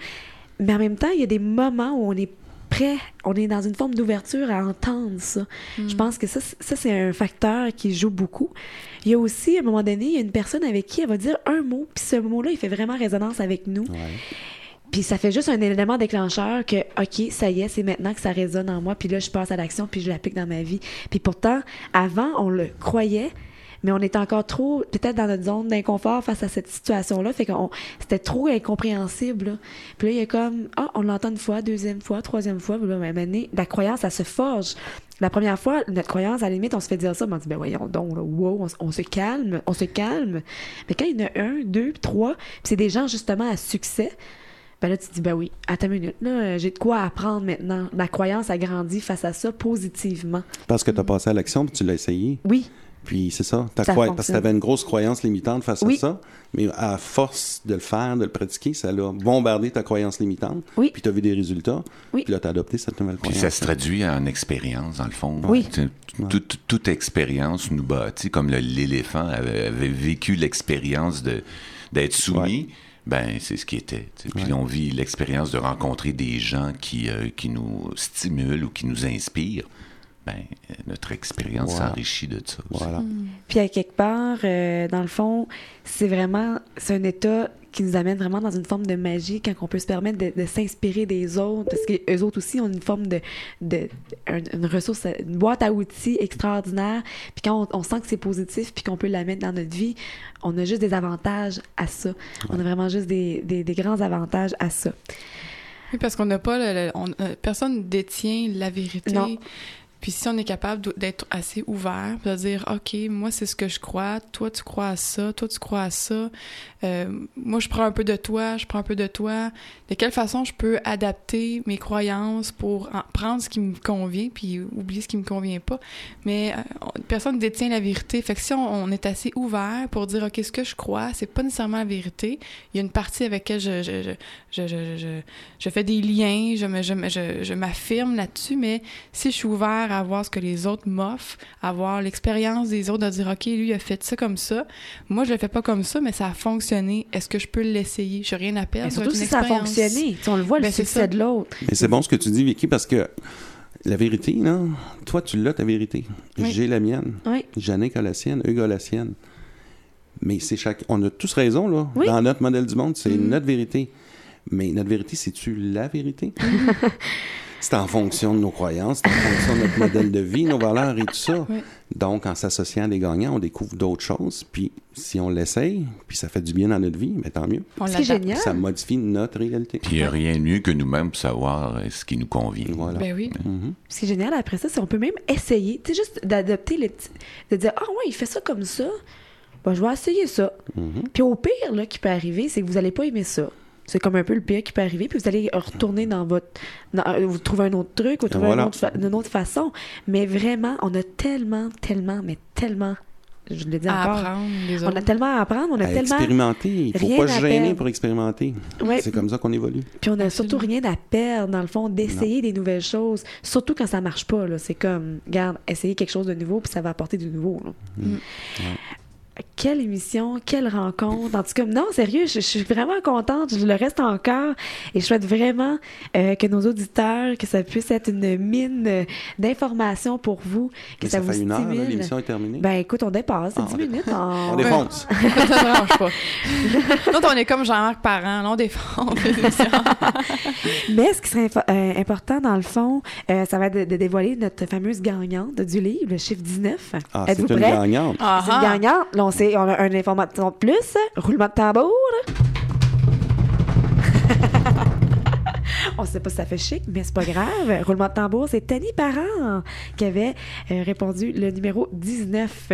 Mais en même temps, il y a des moments où on est prêt, on est dans une forme d'ouverture à entendre ça. Je pense que ça, ça c'est un facteur qui joue beaucoup. Il y a aussi, à un moment donné, il y a une personne avec qui elle va dire un mot, puis ce mot-là, il fait vraiment résonance avec nous. Puis ça fait juste un élément déclencheur que, OK, ça y est, c'est maintenant que ça résonne en moi, puis là, je passe à l'action, puis je l'applique dans ma vie. Puis pourtant, avant, on le croyait, mais on était encore trop, peut-être dans notre zone d'inconfort face à cette situation-là, fait qu'on c'était trop incompréhensible. là. Puis là, il y a comme, ah, on l'entend une fois, deuxième fois, troisième fois, puis là, ben, donné, la croyance, ça se forge. La première fois, notre croyance, à la limite, on se fait dire ça, on dit, ben voyons donc, là, wow, on, on se calme, on se calme. Mais quand il y en a un, deux, trois, puis c'est des gens, justement, à succès, ben là, tu te dis, ben oui, attends une minute, là, j'ai de quoi apprendre maintenant. Ma croyance a grandi face à ça positivement. Parce que tu as passé à l'action puis tu l'as essayé. Oui, Puis c'est ça. ta Ça Parce que tu avais une grosse croyance limitante face Oui. à ça. Mais à force de le faire, de le pratiquer, ça l'a bombardé ta croyance limitante. Oui. Puis tu as vu des résultats. Oui. Puis là, tu as adopté cette nouvelle Puis croyance. ça se traduit en expérience, dans le fond. Oui. Toute, toute expérience nous bâtit, comme le- l'éléphant avait, avait vécu l'expérience de d'être soumis. Ben, c'est ce qui était. Puis on vit l'expérience de rencontrer des gens qui, euh, qui nous stimulent ou qui nous inspirent. Ben, notre expérience Voilà. s'enrichit de ça. aussi. Voilà. Puis à quelque part, euh, dans le fond, c'est vraiment, c'est un état qui nous amène vraiment dans une forme de magie quand on peut se permettre de, de s'inspirer des autres, parce que eux autres aussi ont une forme de, de un- une ressource, une boîte à outils extraordinaire. Puis quand on, on sent que c'est positif, puis qu'on peut la mettre dans notre vie, on a juste des avantages à ça. On a vraiment juste des, des, des grands avantages à ça. Oui, parce qu'on n'a pas. le- le- on- euh, personne détient la vérité. Non. Puis si on est capable d'être assez ouvert, de dire, OK, moi, c'est ce que je crois, toi, tu crois à ça, toi, tu crois à ça, euh, moi, je prends un peu de toi, je prends un peu de toi. De quelle façon je peux adapter mes croyances pour en- prendre ce qui me convient, puis oublier ce qui me convient pas. Mais euh, on- personne ne détient la vérité. Fait que si on, est assez ouvert pour dire, OK, ce que je crois, c'est pas nécessairement la vérité. Il y a une partie avec laquelle je, je, je, je, je, fais des liens, je m'affirme là-dessus, mais si je suis ouvert à voir ce que les autres m'offrent, à voir l'expérience des autres, de dire, OK, lui, il a fait ça comme ça. Moi, je le fais pas comme ça, mais ça a fonctionné. Est-ce que je peux l'essayer? J'ai rien à perdre. Mais surtout si ça a fonctionné. Tu on le voit, le Ben, succès de l'autre. Mais c'est bon ce que tu dis, Vicky, parce que la vérité, là, toi, tu l'as, ta vérité. Oui. J'ai la mienne. Oui. Jannick a la sienne, Hugues a la sienne. Mais c'est chaque... On a tous raison, là. Oui. Dans notre modèle du monde, c'est Mhm. notre vérité. Mais notre vérité, c'est-tu la vérité? [laughs] c'est en fonction de nos croyances, c'est en fonction de notre [laughs] modèle de vie, nos valeurs et tout ça. Oui. Donc, en s'associant à des gagnants, on découvre d'autres choses. Puis, si on l'essaye, puis ça fait du bien dans notre vie, mais tant mieux. On Ce qui est l'adapte. génial. Ça modifie notre réalité. Puis il n'y a rien de mieux que nous-mêmes pour savoir euh, ce qui nous convient. Voilà. Ben oui. Mhm. Ce qui est génial après ça, c'est qu'on peut même essayer, tu sais, juste d'adopter les petits. de dire, ah ouais, il fait ça comme ça. Ben, je vais essayer ça. Mhm. Puis au pire, là, qui peut arriver, c'est que vous n'allez pas aimer ça. C'est comme un peu le pire qui peut arriver, puis vous allez retourner dans votre. dans- euh, vous trouvez un autre truc, vous trouvez Voilà. une, autre fa- une autre façon. Mais vraiment, on a tellement, tellement, mais tellement. Je l'ai dit À encore. apprendre les On a tellement à apprendre, on a À tellement. expérimenter. Il faut rien pas à se gêner perdre. pour expérimenter. Ouais. C'est comme ça qu'on évolue. Puis on a surtout rien à perdre, dans le fond, d'essayer des nouvelles choses. Surtout quand ça marche pas, là. C'est comme, regarde, essayer quelque chose de nouveau, puis ça va apporter du nouveau, là. Mm. Quelle émission, quelle rencontre. En tout cas, non, sérieux, je, je suis vraiment contente. Je le reste encore. Et je souhaite vraiment euh, que nos auditeurs, que ça puisse être une mine euh, d'informations pour vous, que Mais ça, ça, vous fait une heure, l'émission est terminée. Ben écoute, on dépasse, c'est Ah, 10 on minutes. On défonce. [laughs] ça ne dérange pas. Nous, on est comme Jean-Marc Parent, là, on défend. [laughs] Mais ce qui serait euh, important, dans le fond, euh, ça va être de, de dévoiler notre fameuse gagnante du livre, le chiffre 19. Ah, c'est Êtes-vous une prêts? gagnante. Ah, C'est une gagnante. On, sait, on a une information de plus. Roulement de tambour. On sait pas si ça fait chic, mais c'est pas grave. [laughs] Roulement de tambour, c'est Tani Parent qui avait euh, répondu le numéro 19.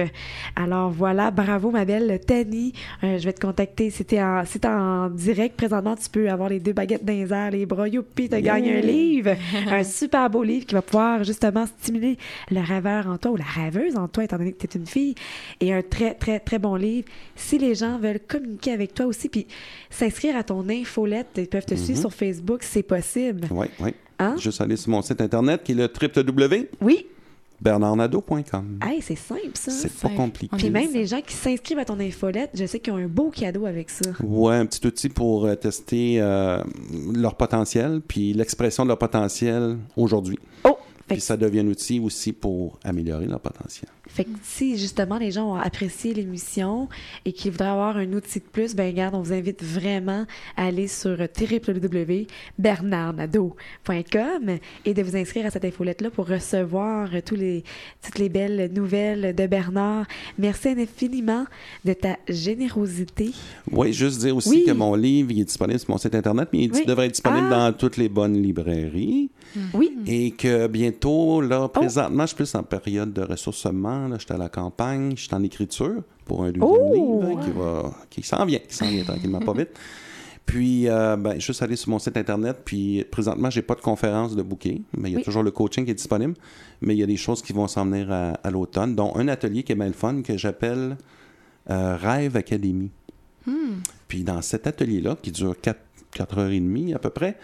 Alors voilà, bravo ma belle Tani. Euh, je vais te contacter. C'était en, c'est en direct présentement. Tu peux avoir les deux baguettes dans les les bras. Youpi, t'as gagné un livre. [laughs] un super beau livre qui va pouvoir justement stimuler le rêveur en toi ou la rêveuse en toi, étant donné que tu es une fille. Et un très, très, très bon livre. Si les gens veulent communiquer avec toi aussi, puis s'inscrire à ton infolette, ils peuvent te suivre sur Facebook, c'est possible. Oui, oui. Hein? Juste aller sur mon site internet qui est le www. Oui. Hey, c'est simple, ça. C'est pas compliqué. Puis même les gens qui s'inscrivent à ton infolette, je sais qu'ils ont un beau cadeau avec ça. Ouais, un petit outil pour euh, tester euh, leur potentiel, puis l'expression de leur potentiel aujourd'hui. Oh! Puis ça devient un outil aussi pour améliorer leur potentiel. fait que si justement les gens ont apprécié l'émission et qu'ils voudraient avoir un outil de plus, ben regarde, on vous invite vraiment à aller sur www.bernardnadeau.com et de vous inscrire à cette infolette-là pour recevoir tous les, toutes les belles nouvelles de Bernard. Merci infiniment de ta générosité. Oui, juste dire aussi Oui. que mon livre il est disponible sur mon site internet, mais il Oui. devrait être disponible Ah. dans toutes les bonnes librairies. Oui. Et que bientôt, Oh. là, présentement, je suis plus en période de ressourcement. Là, je suis à la campagne, je suis en écriture pour un deuxième Oh! livre hein, qui va, qui s'en vient, qui s'en vient [laughs] tranquillement pas vite. Puis, euh, ben, juste aller sur mon site internet. Puis, présentement, j'ai pas de conférence de booker, mais il y a Oui. toujours le coaching qui est disponible. Mais il y a des choses qui vont s'en venir à, à l'automne, dont un atelier qui est bien le fun que j'appelle euh, Rêve Académie. Puis, dans cet atelier-là, qui dure 4, 4 heures et demie à peu près,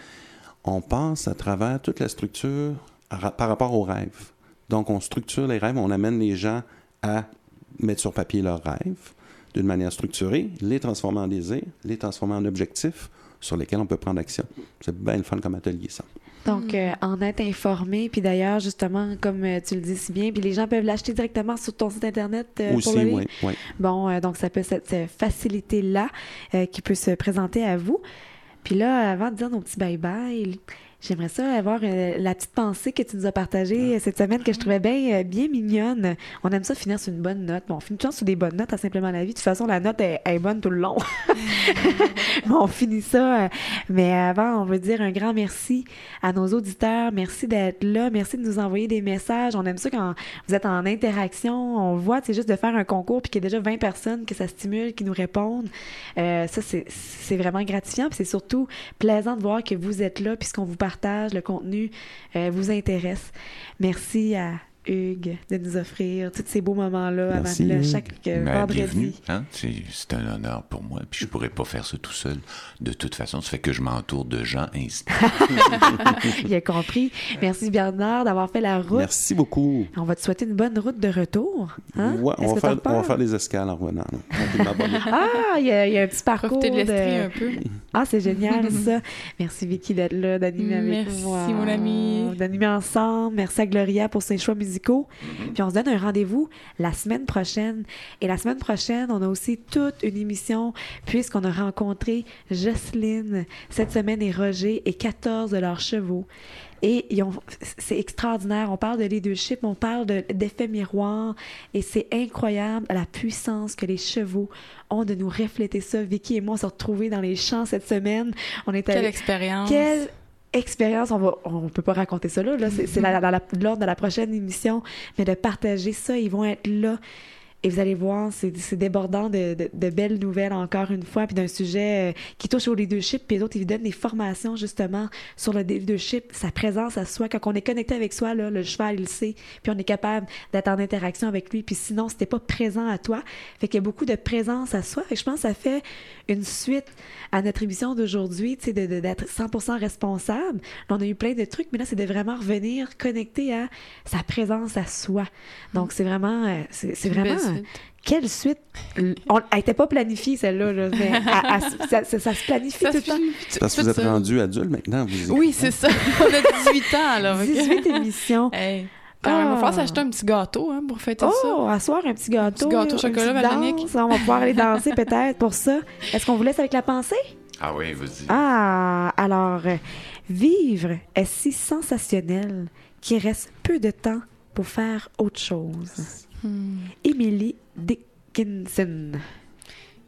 on passe à travers toute la structure par rapport aux rêves. Donc, on structure les rêves, on amène les gens à mettre sur papier leurs rêves d'une manière structurée, les transformer en désirs, les transformer en objectifs sur lesquels on peut prendre action. C'est bien le fun comme atelier, ça. Donc, euh, en être informé, puis d'ailleurs, justement, comme euh, tu le dis si bien, puis les gens peuvent l'acheter directement sur ton site Internet euh, Aussi, pour le livre. oui. oui. Bon, euh, donc ça peut cette, cette facilité-là euh, qui peut se présenter à vous. Puis là, avant de dire nos petits bye-bye, j'aimerais ça avoir euh, la petite pensée que tu nous as partagée euh, cette semaine que je trouvais bien, euh, bien mignonne. On aime ça finir sur une bonne note. Bon, on finit toujours sur des bonnes notes à Simplement la vie. De toute façon, la note est, est bonne tout le long. [laughs] Mais on finit ça. mais avant, on veut dire un grand merci à nos auditeurs. Merci d'être là. Merci de nous envoyer des messages. On aime ça quand vous êtes en interaction. On voit, c'est juste de faire un concours puis qu'il y a déjà 20 personnes que ça stimule, qui nous répondent. Euh, ça, c'est- vraiment gratifiant. Puis c'est surtout plaisant de voir que vous êtes là puis ce qu'on vous le contenu euh, vous intéresse. Merci à Hugues de nous offrir tous ces beaux moments-là avant Merci, Hugues. chaque euh, Ben, vendredi. bienvenue. Hein? C'est c'est un honneur pour moi. Puis je pourrais pas faire ça tout seul. De toute façon, ça fait que je m'entoure de gens inspirants. [laughs] Il a compris. Merci Bernard d'avoir fait la route. Merci beaucoup. On va te souhaiter une bonne route de retour. Hein? Ouais, on, va faire, on va peur? faire des escales en revenant. là. Ah, il y, a, il y a un petit parcours. Profiter de l'esprit de- un peu. Ah, c'est génial, ça. Merci, Vicky, d'être là, d'animer avec Merci, moi. mon ami. D'animer ensemble. Merci à Gloria pour ses choix musicaux. Puis on se donne un rendez-vous la semaine prochaine. Et la semaine prochaine, on a aussi toute une émission, puisqu'on a rencontré Jocelyne cette semaine et Roger et 14 de leurs chevaux. Et ils ont- c'est extraordinaire. On parle de leadership, on parle de- d'effet miroir. Et c'est incroyable la puissance que les chevaux ont de nous refléter ça. Vicky et moi, on s'est retrouvés dans les champs cette semaine. On était Quelle expérience. quelle expérience, on va, on peut pas raconter ça là, là. c'est la- l'ordre de la prochaine émission, mais de partager ça, ils vont être là. Et vous allez voir, c'est débordant de, de- de belles nouvelles encore une fois, puis d'un sujet euh, qui touche au leadership, puis les autres, ils vous donnent des formations justement sur le leadership, sa présence à soi. Quand on est connecté avec soi, là, le cheval, il le sait, puis on est capable d'être en interaction avec lui, puis sinon, c'était pas présent à toi. Fait qu'il y a beaucoup de présence à soi. Fait que je pense que ça fait une suite à notre émission d'aujourd'hui, tu sais, d'être 100% responsable. Là, on a eu plein de trucs, mais là, c'est de vraiment revenir connecté à sa présence à soi. Donc, c'est vraiment, euh, c'est vraiment. Quelle suite? On, elle n'était pas planifiée, celle-là, là, mais [laughs] à- à- ça, ça- ça se planifie Ça tout le temps. parce que vous êtes ça. rendu adulte maintenant. Vous Oui, c'est ça. On a 18 ans, alors. ok? 18 émissions. [laughs] Hey. Quand même, il va falloir Ah. s'acheter un petit gâteau hein, pour fêter ça. Oh, à soir, un petit gâteau. petit gâteau au chocolat, Véronique. On va pouvoir aller danser peut-être pour ça. Est-ce qu'on vous laisse avec la pensée? Ah oui, vas-y. Ah, alors, vivre est si sensationnel qu'il reste peu de temps pour faire autre chose. Hmm. Emily Dickinson.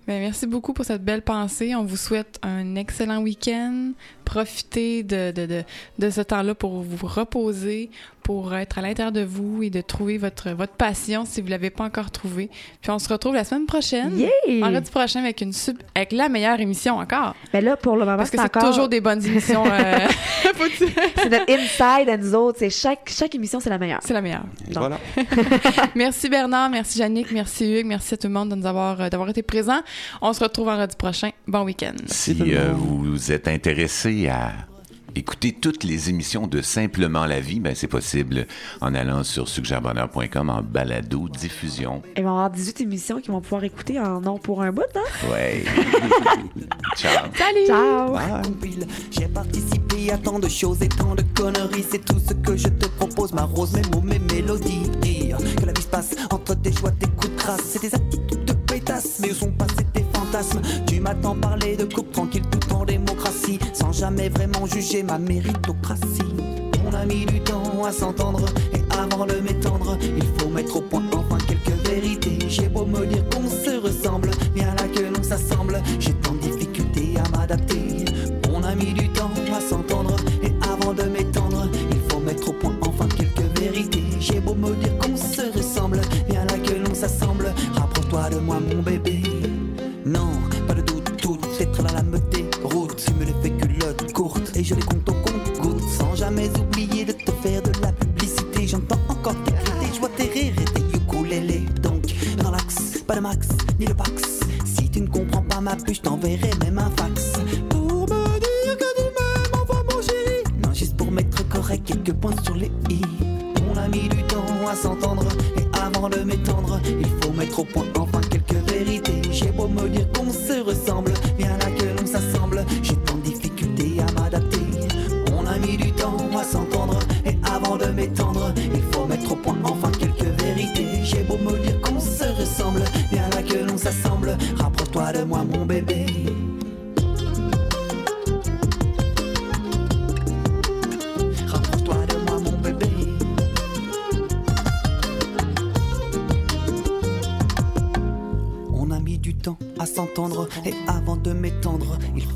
Ben, merci beaucoup pour cette belle pensée. On vous souhaite un excellent week-end. Profitez de, de, de, de ce temps-là pour vous reposer, pour être à l'intérieur de vous et de trouver votre, votre passion si vous ne l'avez pas encore trouvé. Puis on se retrouve la semaine prochaine. Yeah! Vendredi prochain avec, une sub- avec la meilleure émission encore. Mais là, pour le moment, Parce que c'est encore... toujours des bonnes émissions. euh, [laughs] [laughs] C'est notre inside à nous autres. C'est chaque, chaque émission, c'est la meilleure. c'est la meilleure. Donc. voilà. [laughs] Merci Bernard, merci Yannick, merci Hugues, merci à tout le monde de nous avoir, euh, d'avoir été présents. On se retrouve vendredi prochain. Bon week-end. Si euh, vous êtes intéressé à écouter toutes les émissions de Simplement la vie, ben c'est possible en allant sur suggèrebonheur.com en balado diffusion. Il va y avoir 18 émissions qui vont pouvoir écouter en nom pour un bout, hein? Ouais. [laughs] Ciao. Salut! Ciao! J'ai participé à tant de choses et tant de conneries. C'est tout ce que je te propose, ma rose, mes mots, mes mélodies. Dire que la vie se passe entre tes choix, tes coups de crasse. C'est des attitudes de pétasse, mais où sont tes Tu m'attends parler de coupe tranquille tout en démocratie, sans jamais vraiment juger ma méritocratie. On a mis du temps à s'entendre et avant de m'étendre, il faut mettre au point enfin quelques vérités. J'ai beau me dire qu'on se ressemble, bien là que l'on s'assemble, j'ai tant de difficultés à m'adapter. On a mis du temps à s'entendre et avant de m'étendre, il faut mettre au point enfin quelques vérités. J'ai beau me dire qu'on se ressemble, bien là que l'on s'assemble, rapproche-toi de moi mon bébé. Non, pas de doute, toutes ces traits la me déroute. Tu me les fais culottes courtes et je les compte au compte gouttes sans jamais oublier de te faire de la publicité. J'entends encore tes cris, tes joies, tes rires et tes ukulélés. Donc, relax, pas de max, ni de pax. Si tu ne comprends pas ma puce, je t'enverrai même un fax. Pour me dire que tu m'aimes, enfin mon chéri. Non, juste pour mettre correct quelques points sur les i. On a mis du temps à s'entendre et avant de m'étendre, il faut mettre au point enfin quelques vérités. J'ai beau me dire qu'on se ressemble, bien là que l'on s'assemble, j'ai tant de difficultés à m'adapter. On a mis du temps à s'entendre et avant de m'étendre, il faut mettre au point enfin quelques vérités. J'ai beau me dire qu'on se ressemble, bien là que l'on s'assemble, rapproche-toi de moi mon bébé.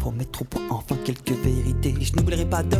Au point enfin quelques vérités. Je n'oublierai pas de